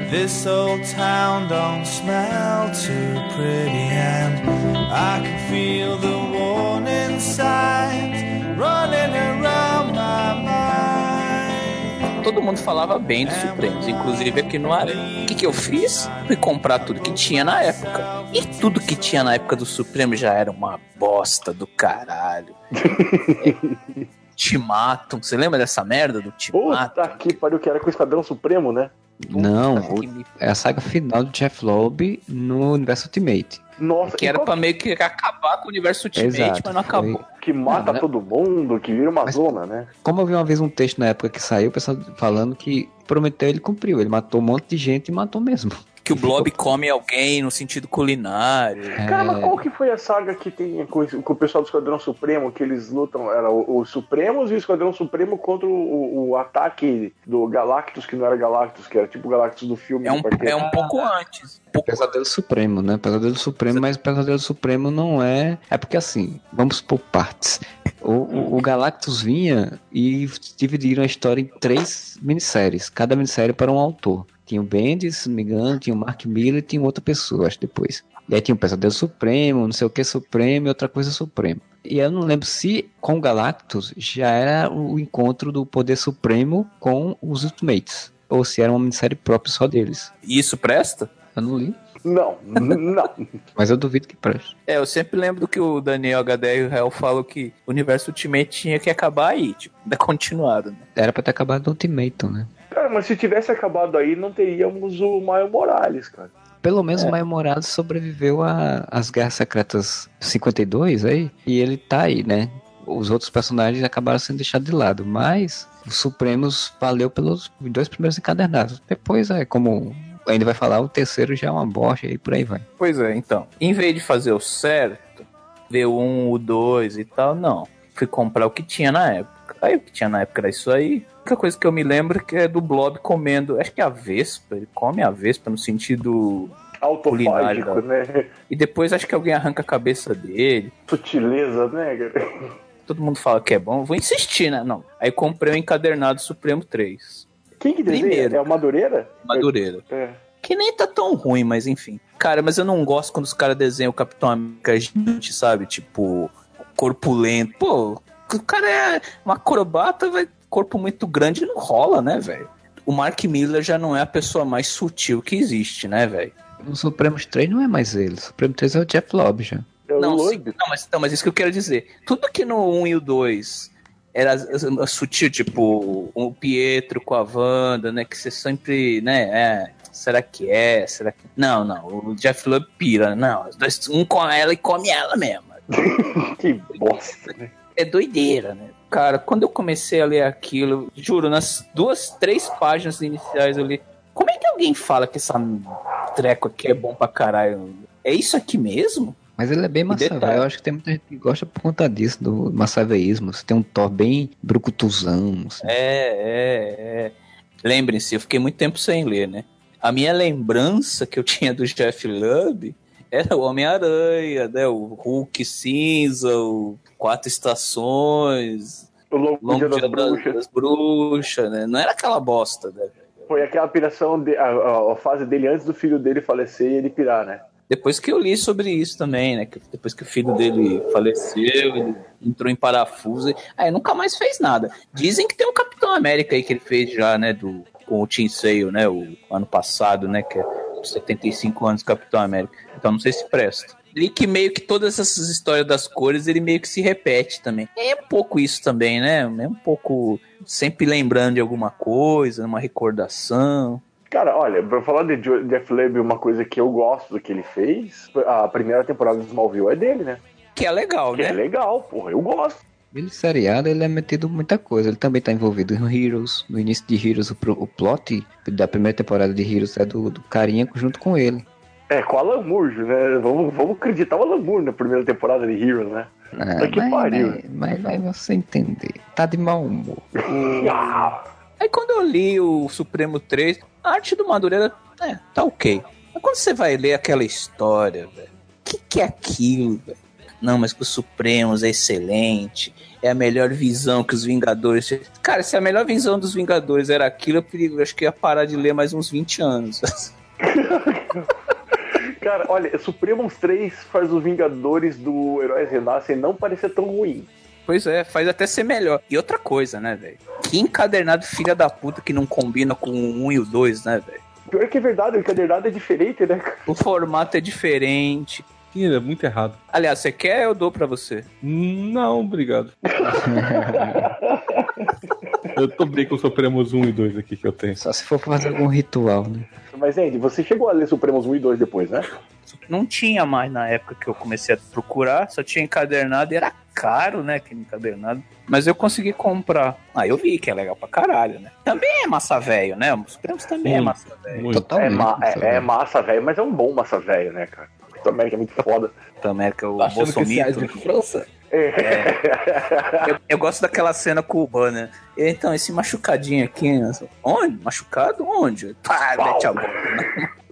This old town don't smell too pretty, and I can feel the warning signs running around my mind. Todo mundo falava bem dos Supremos, inclusive aqui no Arena. O que, que eu fiz? Fui comprar tudo que tinha na época. E tudo que tinha na época do Supremo já era uma bosta do caralho. Timatum, você lembra dessa merda do Timatum? Puta que pariu, que era com o Esquadrão Supremo, né? Não, Puta me- é a saga final do Jeff Loeb no universo Ultimate. Nossa, Que era qual pra meio que acabar com o universo Ultimate, Exato, mas não acabou. que mata Não, né? todo mundo, que vira uma Mas- zona, né? Como eu vi uma vez um texto na época que saiu, o pessoal falando que prometeu, ele cumpriu. Ele matou um monte de gente e matou mesmo. Que o Blob come alguém no sentido culinário. Cara, É, mas qual que foi a saga que tem com, com o pessoal do Esquadrão Supremo, que eles lutam, era o- os Supremos e o Esquadrão Supremo contra o, o ataque do Galactus, que não era Galactus, que era tipo o Galactus do filme. É um, é um pouco antes. Um pouco Pesadelo Supremo, né? Pesadelo Supremo, mas Pesadelo Supremo não é. É porque assim, vamos por partes. O, o, o Galactus vinha e dividiram a história em três minisséries, cada minissérie para um autor. Tinha o Bendis, se não me engano, tinha o Mark Miller e tinha outra pessoa, acho depois. E aí tinha o Pesadelo Supremo, não sei o que Supremo e outra coisa Supremo. E eu não lembro se com o Galactus já era o encontro do Poder Supremo com os Ultimates. Ou se era uma minissérie própria só deles. Isso presta? Eu não li, Não, não. mas eu duvido que preste. É, eu sempre lembro do que o Daniel HDR Hell falou que o universo Ultimate tinha que acabar aí, tipo, ainda continuado, né? Era pra ter acabado no Ultimatum, né? Cara, mas se tivesse acabado aí, não teríamos o Maio Morales, cara. Pelo menos É. o Maio Morales sobreviveu a- às Guerras Secretas 52 aí, e ele tá aí, né? Os outros personagens acabaram sendo deixados de lado, mas o Supremos valeu pelos dois primeiros encadernados. Depois, é como ainda vai falar, o terceiro já é uma bosta e por aí vai. Pois é, então. Em vez de fazer o certo, ver o 1, o 2 e tal, não. Fui comprar o que tinha na época. Aí o que tinha na época era isso aí. A única coisa que eu me lembro é que é do Blob comendo, acho que é a Vespa, ele come a Vespa no sentido. Autofágico, né? E depois acho que alguém arranca a cabeça dele. Sutileza, né, cara? Todo mundo fala que é bom, vou insistir, né? Não. Aí comprei o Encadernado Supremo 3. Quem que desenha? Primeiro. É o Madureira? Madureira. É. Que nem tá tão ruim, mas enfim. Cara, mas eu não gosto quando os caras desenham o Capitão América gigante, sabe? Tipo, corpulento. Pô, o cara é um acrobata, vai corpo muito grande não rola, né, velho? O Mark Miller já não é a pessoa mais sutil que existe, né, velho? No Supremos 3 não é mais ele, o Supremo 3 é o Jeff Loeb já. É o Não, Loeb. não, mas, não, mas isso que eu quero dizer. Tudo que no 1 e o 2 era sutil, tipo o Pietro com a Wanda, né? Que você sempre, né? É, será que é? Será que. Não, não. O Jeff Love pira. Não, os dois, um come ela e come ela mesmo. Que bosta, né? É doideira, né? Cara, quando eu comecei a ler aquilo, juro, nas duas, três páginas iniciais eu li. Como é que alguém fala que essa treco aqui é bom pra caralho? É isso aqui mesmo? Mas ele é bem massa, detalhe. velho. Eu acho que tem muita gente que gosta por conta disso, do massaveísmo. Você tem um Thor bem brucutuzão. assim. É, é, é. Lembrem-se, eu fiquei muito tempo sem ler, né? A minha lembrança que eu tinha do Jeff Lubb era o Homem-Aranha, né? O Hulk cinza, o Quatro Estações, O Longo, Longo Dia das Bruxas. né? Não era aquela bosta, né? Foi aquela piração, de, a, a- a fase dele antes do filho dele falecer e ele pirar, né? Depois que eu li sobre isso também, né? que Depois que o filho dele faleceu, ele entrou em parafuso. Aí nunca mais fez nada. Dizem que tem um Capitão América aí que ele fez já, né? Do, com o Tim Sale, né? O ano passado, né? Que é 75 anos Capitão América. Então não sei se presta. Li que meio que todas essas histórias das cores, ele meio que se repete também. É um pouco isso também, né? É um pouco sempre lembrando de alguma coisa, uma recordação. Cara, olha, pra falar de Jeff Leb, uma coisa que eu gosto do que ele fez, a primeira temporada do Smallville é dele, né? Que é legal, Que é né? legal, porra, eu gosto. Ele seriado, ele é metido em muita coisa. Ele também tá envolvido em Heroes. No início de Heroes, o, o plot da primeira temporada de Heroes é do, do carinha junto com ele. É, com o Alan Moore, né? Vamos, vamos acreditar o Alan Moore na primeira temporada de Heroes, né? Ah, que mas, pariu. Mas, mas vai você entender. Tá de mau humor. Ah, Aí quando eu li o Supremo 3, a arte do Madureira, é, tá ok. Mas quando você vai ler aquela história, velho, o que, que é aquilo, velho? Não, mas que o Supremos é excelente. É a melhor visão que os Vingadores. tinham." Cara, se a melhor visão dos Vingadores era aquilo, eu perigo- eu acho que ia parar de ler mais uns 20 anos. Cara, olha, Supremos 3 faz os Vingadores do Heróis Renascem não parecer tão ruim. Pois é, faz até ser melhor. E outra coisa, né, velho? Que encadernado filha da puta que não combina com o 1 e o 2, né, velho? Pior que é verdade, o encadernado é diferente, né? O formato é diferente. Sim, é muito errado. Aliás, você quer, eu dou pra você. Não, obrigado. eu tô bem com o Supremos 1 e 2 aqui que eu tenho. Só se for fazer algum ritual, né? Mas, Andy, você chegou a ler Supremos 1 e 2 depois, né? Não tinha mais na época que eu comecei a procurar, só tinha encadernado e era caro, né, aquele encadernado. Mas eu consegui comprar. Ah, eu vi que é legal pra caralho, né? Também é massa velho, né? Os prêmios também é massa velho. Muito. É, Totalmente. ma- é- é massa velho, mas é um bom massa velho, né, cara? Capitão América é muito foda. Capitão América, o Tá esse é de França? Eu, eu gosto daquela cena com o Ban, né? Então, esse machucadinho aqui, né? onde? Machucado? Onde? Pá, mete a bola.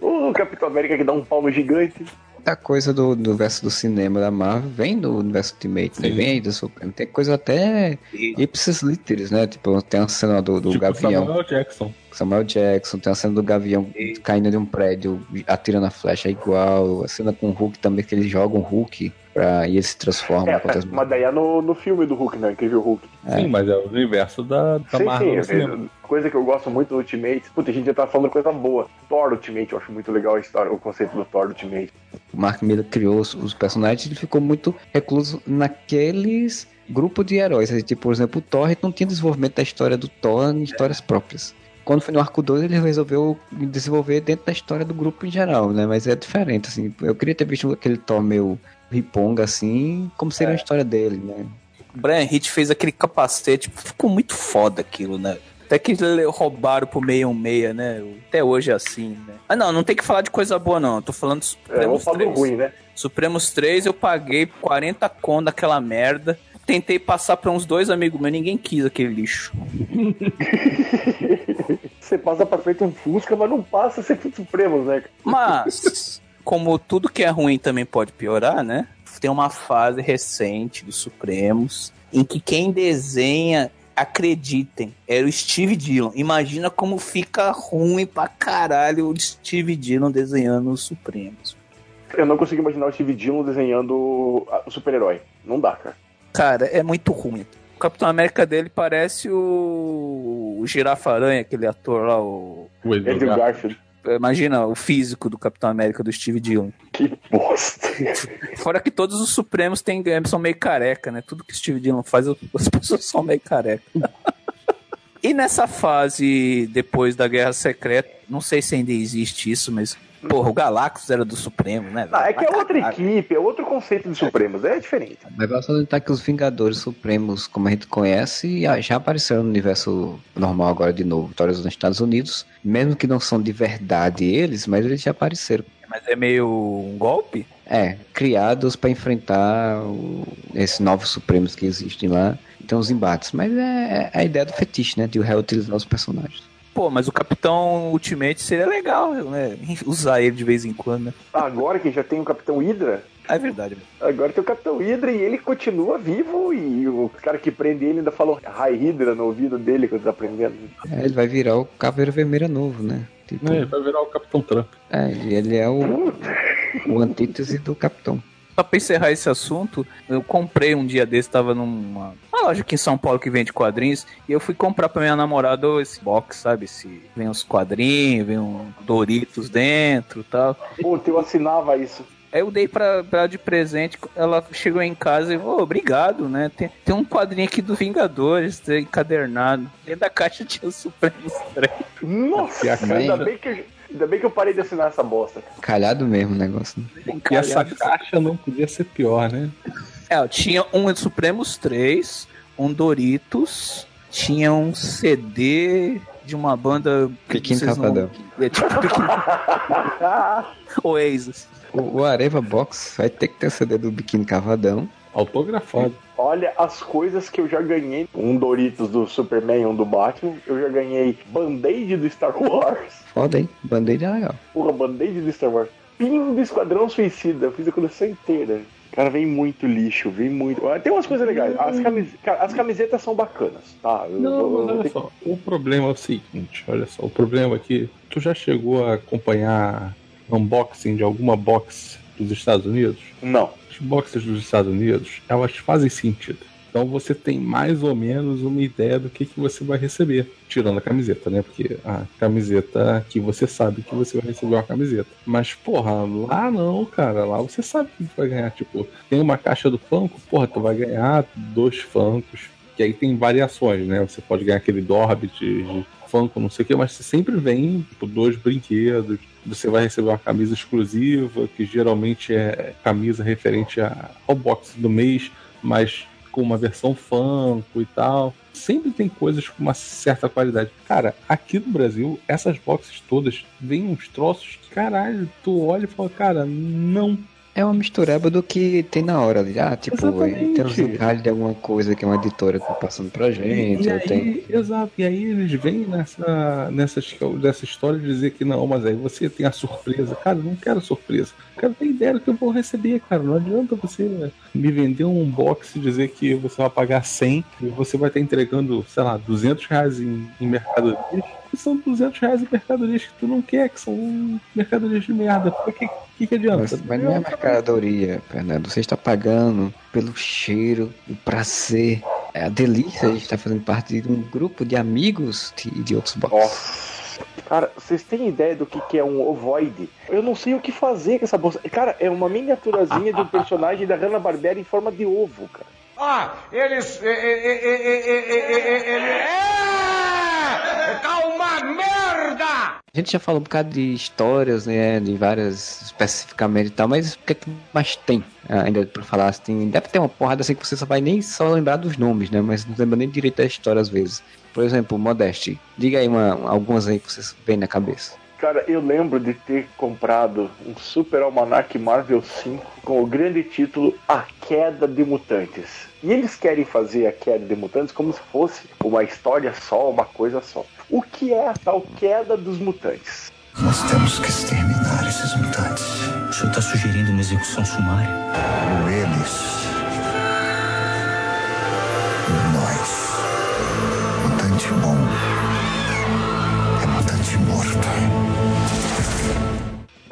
o Capitão América que dá um palmo gigante. Muita coisa do, do verso do cinema da Marvel vem do universo Ultimate, né? Vem do Supremo. Tem coisa até ipsis literis, né? Tipo, tem a cena do, do tipo Gavião. Samuel Jackson. Samuel Jackson, tem a cena do Gavião caindo de um prédio, atirando a flecha é igual. A cena com o Hulk também, que ele joga um Hulk pra, e ele se transforma. É, mas daí é no, no filme do Hulk, né? Incrível Hulk. É. Sim, mas é o universo da, da sim, Marvel. sim, coisa que eu gosto muito do Ultimate. Puta, a gente já tá falando coisa boa. Thor Ultimate, eu acho muito legal a história, o conceito do Thor Ultimate. O Mark Miller criou os, os personagens, ele ficou muito recluso naqueles grupos de heróis. Tipo, por exemplo, o Thor ele não tinha desenvolvimento da história do Thor em histórias próprias. Quando foi no arco 2, ele resolveu desenvolver dentro da história do grupo em geral, né? Mas é diferente, assim. Eu queria ter visto aquele Thor meio riponga, assim, como seria a história dele, né? O Brian Hitch fez aquele capacete, ficou muito foda aquilo, né? Até que roubaram pro 616, né? Até hoje é assim, né? Ah, não, não tem que falar de coisa boa, não. Eu tô falando do É, Supremos do 3. ruim, né? Supremos 3 eu paguei 40 conto daquela merda. Tentei passar pra uns dois amigos meus, ninguém quis aquele lixo. Você passa pra frente um Fusca, mas não passa ser Supremos, né? Mas, como tudo que é ruim também pode piorar, né? Tem uma fase recente dos Supremos em que quem desenha, acreditem, era o Steve Dillon. Imagina como fica ruim pra caralho o Steve Dillon desenhando os Supremos. Eu não consigo imaginar o Steve Dillon desenhando o super-herói. Não dá, cara. Cara, é muito ruim. O Capitão América dele parece o, o Girafa Aranha, aquele ator lá, o... O Andrew Garfield. Imagina o físico do Capitão América do Steve Dillon. Que bosta. Fora que todos os Supremos têm, são meio careca, né? Tudo que o Steve Dillon faz, as pessoas são meio careca. e nessa fase, depois da Guerra Secreta, não sei se ainda existe isso, mas, porra, o Galactus era do Supremo, né? Ah, é que é outra equipe, é outro conceito de Supremos. É diferente. Mas vai só notar que os Vingadores Supremos, como a gente conhece, já- apareceram no universo normal agora de novo. Vitórias nos Estados Unidos. Mesmo que não são de verdade eles, mas eles já apareceram. Mas é meio um golpe? É, criados para enfrentar o- esses novos Supremos que existem lá. Então os embates. Mas é, é a ideia do fetiche, né? De reutilizar os personagens. Pô, mas o Capitão Ultimate seria legal, né? Usar ele de vez em quando, né? Agora que já tem o Capitão Hydra, É verdade. agora tem o Capitão Hydra e ele continua vivo e o cara que prende ele ainda falou High Hydra no ouvido dele quando tá prendendo. É, ele vai virar o Caveira Vermelha novo, né? Tipo, É, vai virar o Capitão Trump. é, ele é o, o antítese do Capitão. Só pra encerrar esse assunto, eu comprei um dia desse, tava numa uma loja aqui em São Paulo que vende quadrinhos, e eu fui comprar pra minha namorada esse box, sabe? Esse, vem uns quadrinhos, vem um Doritos dentro e tal. Puta, eu assinava isso. Aí eu dei pra, pra ela de presente, ela chegou em casa e, ô, obrigado, né? Tem, tem um quadrinho aqui do Vingadores, encadernado. Dentro da caixa tinha o Supremos 3. Nossa, ainda bem, que, ainda bem que eu parei de assinar essa bosta. Calhado mesmo o negócio. Né? E essa caixa não podia ser pior, né? É, tinha um Supremos 3, um Doritos, tinha um CD de uma banda Pequeno vocês não- Cavadão. É tipo Pequeno Oasis. O, o Areva Box vai ter que ter o CD do Biquíni Cavadão. Autografado. Olha as coisas que eu já ganhei. Um Doritos do Superman e um do Batman. Eu já ganhei Band-Aid do Star Wars. Foda, hein? Band-Aid é legal. Porra, Band-Aid do Star Wars. Pin do Esquadrão Suicida. Eu fiz a coleção inteira. Cara, vem muito lixo, vem muito. Ah, Tem umas coisas legais. As, camis... cara, as camisetas são bacanas, tá? Eu Não, vou- eu olha ter só, o problema é o seguinte, olha só, o problema é que tu já chegou a acompanhar unboxing de alguma box dos Estados Unidos? Não. As boxes dos Estados Unidos, elas fazem sentido. Então você tem mais ou menos uma ideia do que, que você vai receber. Tirando a camiseta, né? Porque a camiseta aqui você sabe que você vai receber uma camiseta. Mas, porra, lá não, cara. Lá você sabe que vai ganhar. Tipo, tem uma caixa do Funko, porra, tu vai ganhar dois Funkos. Que aí tem variações, né? Você pode ganhar aquele Dorbit de Funko, não sei o que, mas você sempre vem, tipo, dois brinquedos. Você vai receber uma camisa exclusiva, que geralmente é camisa referente ao box do mês, mas com uma versão Funko e tal. Sempre tem coisas com uma certa qualidade. Cara, aqui no Brasil, essas boxes todas vêm uns troços que, caralho, tu olha e fala, cara, não. É uma mistureba do que tem na hora ali. Ah, tipo, Exatamente. tem uns detalhes de alguma coisa que uma editora tá passando pra gente. E ou aí, tem... exato, e aí eles vêm nessa, nessa, nessa história de dizer que não, mas aí você tem a surpresa. Cara, eu não quero surpresa. Eu quero ter ideia do que eu vou receber, cara. Não adianta você me vender um box e dizer que você vai pagar 100 e você vai estar entregando, sei lá, 200 reais em, em mercadorias. E são 200 reais em mercadorias que tu não quer, que são mercadorias de merda. Por que, que, que adianta? Mas, mas não é mercadoria, Fernando. Você está pagando pelo cheiro, o prazer, é a delícia de estar fazendo parte de um grupo de amigos e de, outros boxes. Nossa. Cara, vocês têm ideia do que, que é um ovoide? Eu não sei o que fazer com essa bolsa. Cara, é uma miniaturazinha de um personagem da Hanna-Barbera em forma de ovo, cara. Ah, eles. e- e- e- e- e- e- e- ele- É! Uma merda! A gente já falou um bocado de histórias, né? De várias especificamente e tal, mas o que, é que mais tem ah, ainda pra falar? Assim, deve ter uma porrada assim que você só vai nem só lembrar dos nomes, né? Mas não lembra nem direito da história às vezes. Por exemplo, Modeste. Diga aí uma, algumas aí que vocês veem na cabeça. Cara, eu lembro de ter comprado um Super Almanac Marvel 5 com o grande título A Queda de Mutantes. E eles querem fazer a Queda de Mutantes como se fosse uma história só, uma coisa só. O que é a tal Queda dos Mutantes? Nós temos que exterminar esses mutantes. O senhor está sugerindo uma execução sumária? Ou eles.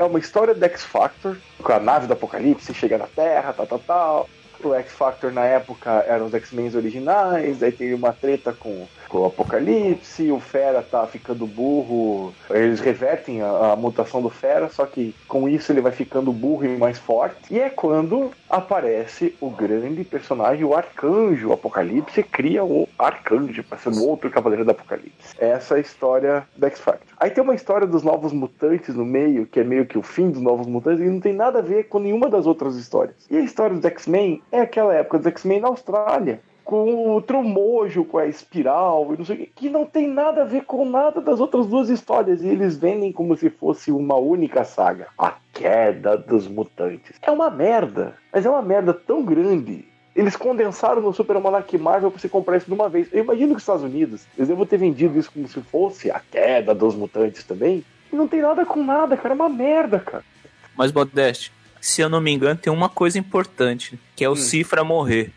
É uma história do X-Factor, com a nave do Apocalipse chega na Terra, tal, tal, tal. O X-Factor na época eram os X-Men originais, aí tem uma treta com o Apocalipse, o Fera tá ficando burro, eles revertem a, a mutação do Fera, só que com isso ele vai ficando burro e mais forte. E é quando aparece o grande personagem, o Arcanjo. O Apocalipse cria o Arcanjo para ser um outro Cavaleiro do Apocalipse. Essa é a história do X-Factor. Aí tem uma história dos Novos Mutantes no meio, que é meio que o fim dos Novos Mutantes, e não tem nada a ver com nenhuma das outras histórias. E a história dos X-Men é aquela época dos X-Men na Austrália. Com o Trumojo, com a espiral e não sei o que, que não tem nada a ver com nada das outras duas histórias. E eles vendem como se fosse uma única saga. A queda dos mutantes. É uma merda. Mas é uma merda tão grande. Eles condensaram no Super Almanac Marvel pra você comprar isso de uma vez. Eu imagino que os Estados Unidos, eles devem ter vendido isso como se fosse a queda dos mutantes também. E não tem nada com nada, cara. É uma merda, cara. Mas, Modeste, se eu não me engano, tem uma coisa importante, que é o Cifra morrer.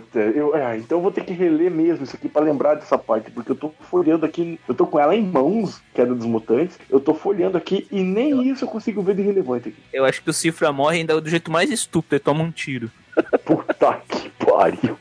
Puta, eu, é, então eu vou ter que reler mesmo isso aqui pra lembrar dessa parte, porque eu tô folheando aqui, eu tô com ela em mãos, queda dos mutantes, eu tô folheando aqui e nem isso eu consigo ver de relevante aqui. Eu acho que o Cifra morre ainda do jeito mais estúpido, ele toma um tiro. Puta que pariu.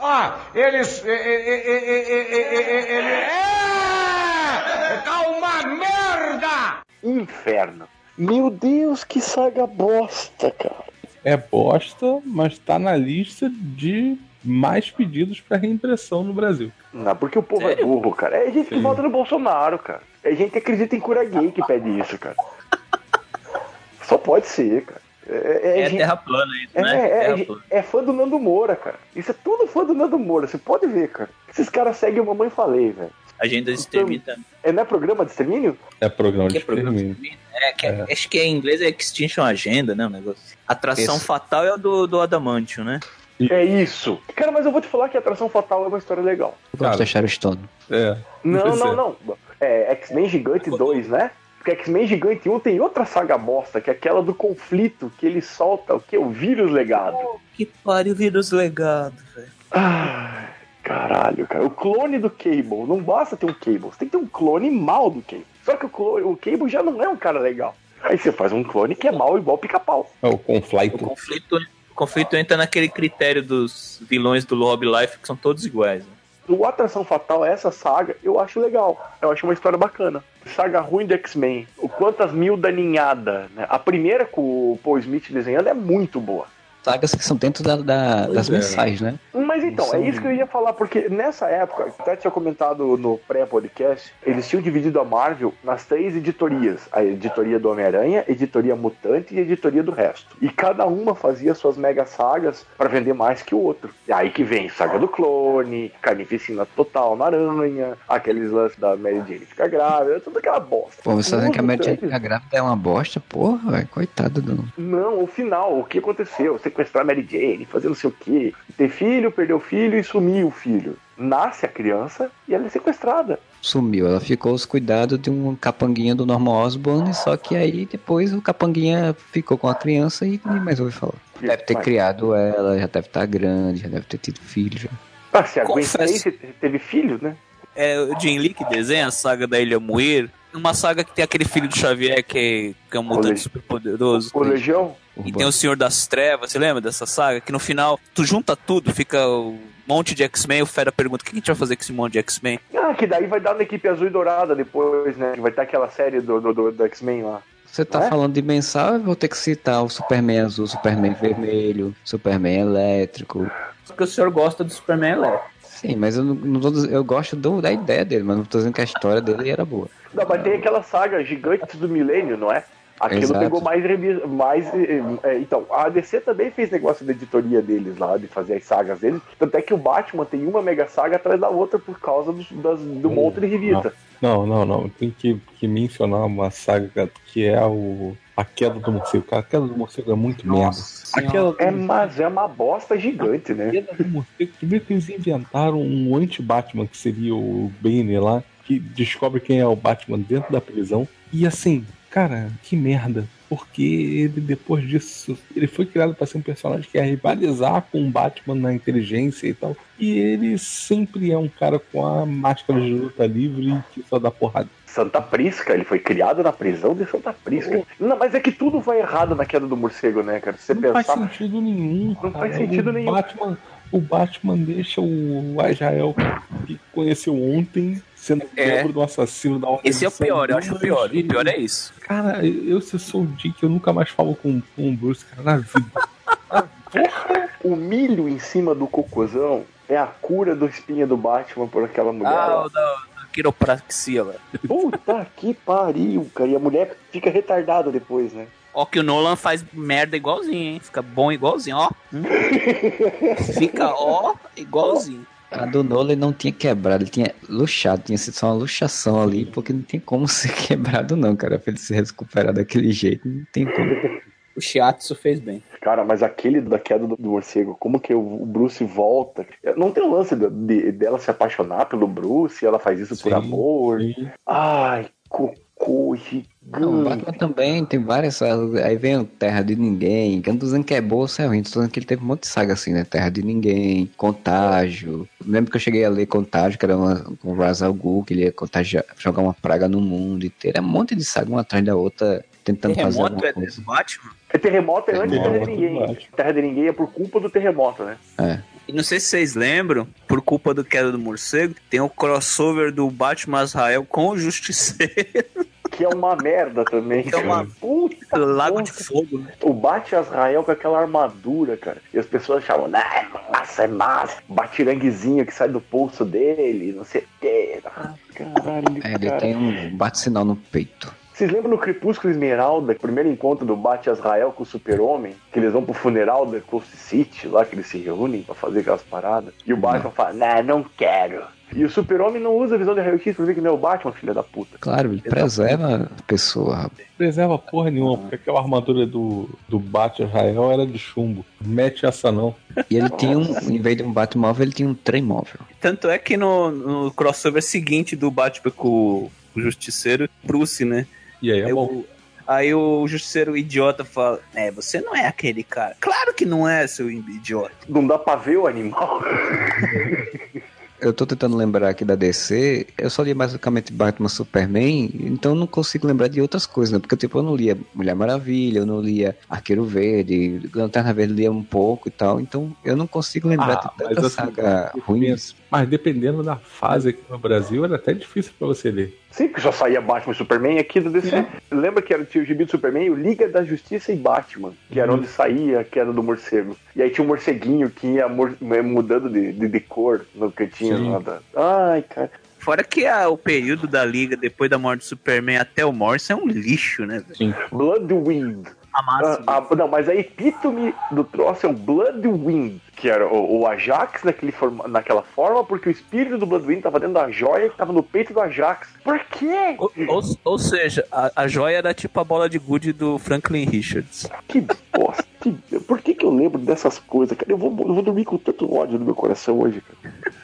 Ah, eles. e- e- e- e- e- e- e- ele- É! Tá uma merda! Inferno. Meu Deus, que saga bosta, cara. É bosta, mas tá na lista de mais pedidos pra reimpressão no Brasil. Não, porque o povo é Sério? burro, cara. É gente que Sim. vota no Bolsonaro, cara. É gente que acredita em cura gay que pede isso, cara. Só pode ser, cara. É, é É, gente- terra plana isso, É, né? é, é, plana. é fã do Nando Moura, cara. Isso é tudo fã do Nando Moura, você pode ver, cara. Esses caras seguem o Mamãe Falei, velho. Agenda de extermínio também. É, não é programa de extermínio? É programa de Que é programa de extermínio. É, que é- acho que em inglês é Extinction Agenda, né? O negócio. Atração Esse. Fatal é o do, do Adamantio, né? É isso. Cara, mas eu vou te falar que Atração Fatal é uma história legal. Eu gosto o Stone. É. Não, não, é. não. É X-Men Gigante 2, né? Porque X-Men Gigante 1 tem outra saga bosta, que é aquela do conflito, que ele solta o que? O vírus legado. Que pariu vírus legado, velho. Ai, caralho, cara. O clone do Cable. Não basta ter um Cable, você tem que ter um clone mal do Cable. Só que o, clone, o Cable já não é um cara legal. Aí você faz um clone que é mal igual pica-pau. É o O conflito. conflito, o conflito entra naquele critério dos vilões do Lobby Life que são todos iguais. né? O Atração Fatal, essa saga, eu acho legal. Eu acho uma história bacana. Saga ruim do X-Men. O Quantas Mil da Ninhada. Né? A primeira com o Paul Smith desenhando é muito boa. Sagas que são dentro da, da- das é. mensais, né? Mas então, São- é isso que eu ia falar, porque nessa época, até tinha comentado no pré-podcast, eles tinham dividido a Marvel nas três editorias: a editoria do Homem-Aranha, editoria Mutante e editoria do resto. E cada uma fazia suas mega sagas pra vender mais que o outro. E aí que vem Saga do Clone, Carnificina Total na Aranha, aqueles lances da Mary Jane ficar grávida, toda aquela bosta. Pô, você dizendo que a Mary Jane ficar grávida é uma bosta? Porra, velho, coitado do... Não, o final, o que aconteceu? Sequestrar Mary Jane, fazer não sei o quê. Ter filho, perder o filho e sumir o filho. Nasce a criança e ela é sequestrada. Sumiu, ela ficou aos cuidados de um capanguinha do Norman Osborn, só que aí depois o capanguinha ficou com a criança e ninguém mais ouviu falar. Deve ter Mas- criado ela, já deve estar grande, já deve ter tido filho já. Ah, se a Gwen. Stacy teve filho, né? É o Jim Lee que desenha a saga da Ilha Muir. Uma saga que tem aquele filho do Xavier que é, que é um mutante Colega- super poderoso. O Legião. E tem o Senhor das Trevas, você lembra dessa saga? Que no final, tu junta tudo, fica um monte de X-Men, o Fera pergunta, o que a gente vai fazer com esse monte de X-Men? Ah, que daí vai dar na equipe azul e dourada depois, né? Que vai ter aquela série do, do, do, do X-Men lá. Você tá É? falando de mensal, eu vou ter que citar o Superman azul, Superman vermelho, Superman elétrico. Porque o senhor gosta do Superman elétrico. Sim, mas eu não, não tô diz- eu gosto do- da ideia dele, mas não tô dizendo que a história dele era boa. Não, mas tem aquela saga Gigantes do Milênio, não é? Aquilo Exato. pegou mais, revi- mais eh, então, a DC também fez negócio da editoria deles lá, de fazer as sagas deles. Tanto é que o Batman tem uma mega saga atrás da outra por causa dos, das, do Hum, monte de revista. Não, não, não. Tem que, que mencionar uma saga que é o. A queda do morcego. A queda do morcego é muito merda. Aquela É, mas é uma bosta gigante, né? queda do morcego. Vê que eles inventaram um anti-Batman, que seria o Bane lá, que descobre quem é o Batman dentro da prisão. E assim, cara, que merda. Porque ele, depois disso, ele foi criado para ser um personagem que ia rivalizar com o Batman na inteligência e tal. E ele sempre é um cara com a máscara de luta livre que só dá porrada. Santa Prisca, ele foi criado na prisão de Santa Prisca. Não, mas é que tudo vai errado na queda do morcego, né, cara? Você Não faz pensar. sentido nenhum. Não cara. faz sentido o nenhum. Batman, o Batman deixa o Israel que conheceu ontem sendo É. membro do assassino da Esse é o pior, eu acho o pior. O pior é isso. Cara, eu se eu sou o Dick, eu nunca mais falo com, com o Bruce, cara, na vida. O milho em cima do cocôzão é a cura do espinha do Batman por aquela mulher. Ah, lá. o da, da quiropraxia, velho. Puta que pariu, cara. E a mulher fica retardada depois, né? Ó que o Nolan faz merda igualzinho, hein? Fica bom igualzinho, ó. Hum. Fica, ó, igualzinho. A do Nolan não tinha quebrado, ele tinha luxado, tinha sido só uma luxação ali, porque não tem como ser quebrado não, cara, pra ele se recuperar daquele jeito, não tem como. O Shiatsu fez bem. Cara, mas aquele da queda do, do morcego, como que o, o Bruce volta? Não tem o lance de- de- dela se apaixonar pelo Bruce, ela faz isso por Sim, amor. sim. Ai, cocô Não. Batman também tem várias, aí vem o Terra de Ninguém, que eu não tô dizendo que é boa ou se é ruim, tô dizendo que ele teve um monte de saga assim, né, Terra de Ninguém, Contágio, lembro que eu cheguei a ler Contágio, que era uma, com o Ra's al Ghul, que ele ia contagiar, jogar uma praga no mundo inteiro, é um monte de saga, uma atrás da outra, tentando fazer Terremoto alguma é coisa. Batman? É terremoto é antes de Terra de Ninguém. Terra de Ninguém é por culpa do terremoto, né? É. E não sei se vocês lembram, por culpa do Queda do Morcego, tem o crossover do Batman Israel com o Justiceiro. Que é uma merda também. Que é uma-. Puta Lago de bosta. Fogo, né? O Bate Azrael com aquela armadura, cara. E as pessoas achavam, né, massa, é massa. Batiranguezinho que sai do pulso dele, não sei o quê. Ah, caralho, É, ele cara. tem um bate-sinal no peito. Vocês lembram no Crepúsculo Esmeralda, o primeiro encontro do Bate Azrael com o Super-Homem? Que eles vão pro funeral da Coast City, lá que eles se reúnem pra fazer aquelas paradas. E o Batman fala, nah, não quero. E o Super-Homem não usa a visão de raio-x pra ver que não é o Batman, filha da puta. Claro, ele preserva a pessoa, rapaz. Preserva porra nenhuma, porque aquela armadura do, do Bate Israel era de chumbo. Mete essa não. E ele tinha um, em vez de um Batmóvel, ele tinha um trem móvel. Tanto é que no, no crossover seguinte do Batman com o Justiceiro, Bruce, né? E aí é Aí bom. o, aí o justiceiro idiota fala: É, você não é aquele cara. Claro que não é, seu idiota. Não dá pra ver o animal. Eu tô tentando lembrar aqui da DC, eu só li basicamente Batman Superman, então eu não consigo lembrar de outras coisas, né? Porque, tipo, eu não lia Mulher Maravilha, eu não lia Arqueiro Verde, Lanterna Verde lia um pouco e tal, então eu não consigo lembrar Ah, de tanta assim, saga ruim. Mas dependendo da fase aqui no Brasil, era até difícil pra você ler. Sim, que só saía Batman e Superman aqui do DC. Lembra que era, tinha o gibi do Superman, o Liga da Justiça e Batman, que era onde saía a queda do morcego. E aí tinha um morceguinho que ia mor- mudando de, de, de cor no cantinho lá da... Ai, cara. Fora que a- o período da liga depois da morte do Superman até o Morrison é um lixo, né? velho? Sim. Bloodwind. A máxima. Ah, ah, não, mas a epítome do troço é o Bloodwind, que era o, o Ajax naquele forma, naquela forma, porque o espírito do Bloodwind tava dentro da joia que tava no peito do Ajax. Por quê? Ou, ou- ou seja, a, a joia era tipo a bola de gude do Franklin Richards. Que bosta. Que- Por que, que eu lembro dessas coisas, cara? Eu vou, eu vou dormir com tanto ódio no meu coração hoje, cara.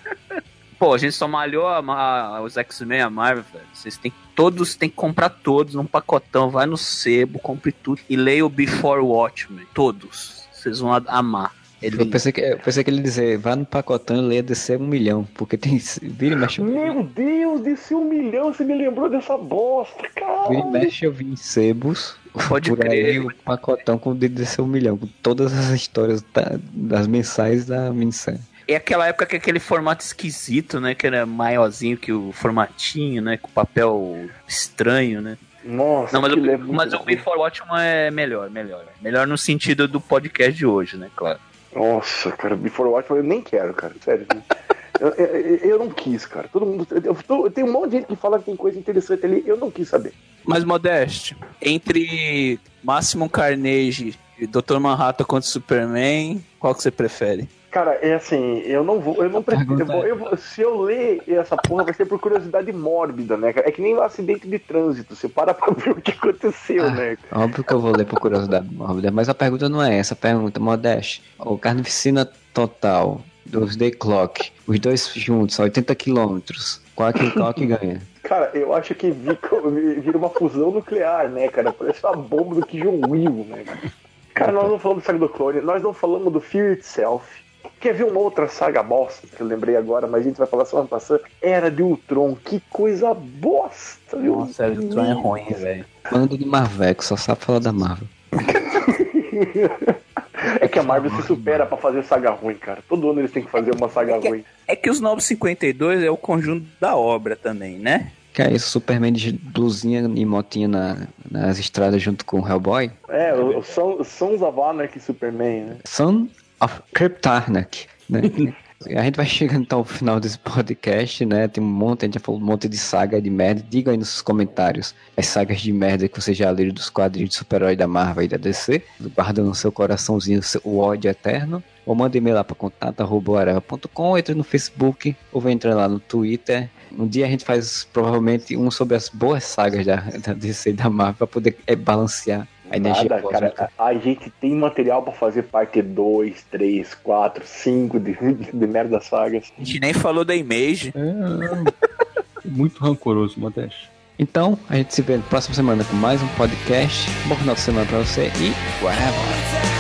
Pô, a gente só malhou a, a- os X-Men, a Marvel, velho. Vocês têm todos, tem que comprar todos num pacotão, vai no sebo, compre tudo e leia o Before Watchmen. Todos. Vocês vão a- amar. Ele Eu pensei, que, eu pensei que ele ia dizer, vá no pacotão e leia DC um milhão, porque tem. Vira e mexe, Meu Deus, desse um milhão, você me lembrou dessa bosta, cara. vira e mexe eu vi em sebos. Pode por crer. aí o pacotão com o DC um milhão, com todas as histórias da- das mensais da minissérie. É aquela época que aquele formato esquisito, né? Que era maiorzinho que o formatinho, né? Com papel estranho, né? Nossa, Não, mas, o, é mas o. Before Watchmen é melhor, melhor. Melhor no sentido do podcast de hoje, né? Claro. Nossa, cara, Before Watchmen eu nem quero, cara, sério. Eu, eu- eu não quis, cara. Todo mundo. Eu, tô- tem um monte de gente que fala que tem coisa interessante ali, eu não quis saber. Mas, Modeste, entre Máximo Carnage e Dr. Manhattan contra Superman, qual que você prefere? Cara, é assim, eu não vou, eu não prefiro. Eu vou, eu vou- se eu ler essa porra, vai ser por curiosidade mórbida, né, cara? É que nem um acidente de trânsito. Você para pra ver o que aconteceu, Ah. né? Óbvio que eu vou ler por curiosidade mórbida, mas a pergunta não é essa. A pergunta, Modeste, o Carnificina Total, dos Day Clock, os dois juntos, a 80 quilômetros, qual é que, qual é que ganha? Cara, eu acho que vi- vira uma fusão nuclear, né, cara? Parece uma bomba do Kim Jong-il, né? cara? Cara, nós não falamos do Saga do Clone, nós não falamos do Fear Itself. Quer ver uma outra saga bosta que eu lembrei agora, mas a gente vai falar semana passada? Era de Ultron. Que coisa bosta, viu? Nossa, o Tron é ruim, velho. Bando de Marveco, só sabe falar da Marvel. É que a Marvel se supera pra fazer saga ruim, cara. Todo ano eles têm que fazer uma saga ruim. É que os 952 é o conjunto da obra também, né? Que é isso, Superman de blusinha e motinha na- nas estradas junto com o Hellboy? É, o, o Son- Sons of Anarchy Superman, né? Son of Kryptarnak, né? A gente vai chegando então ao final desse podcast, né? Tem um monte, a gente já falou um monte de saga de merda. Diga aí nos comentários as sagas de merda que você já leu dos quadrinhos de super-herói da Marvel e da DC. Guarda no seu coraçãozinho o ódio eterno. Ou manda e-mail lá para contato.areva.com, entre no Facebook ou vem entrar lá no Twitter. Um dia a gente faz provavelmente um sobre as boas sagas da, da DC e da Marvel para poder é, balancear a energia Nada, cósmica. cara. A, a gente tem material pra fazer parte 2, 3, 4, 5 de, de merda sagas. A gente nem falou da Image. É, muito rancoroso, Modeste. Então, a gente se vê na próxima semana com mais um podcast. Bom final de semana pra você e whatever.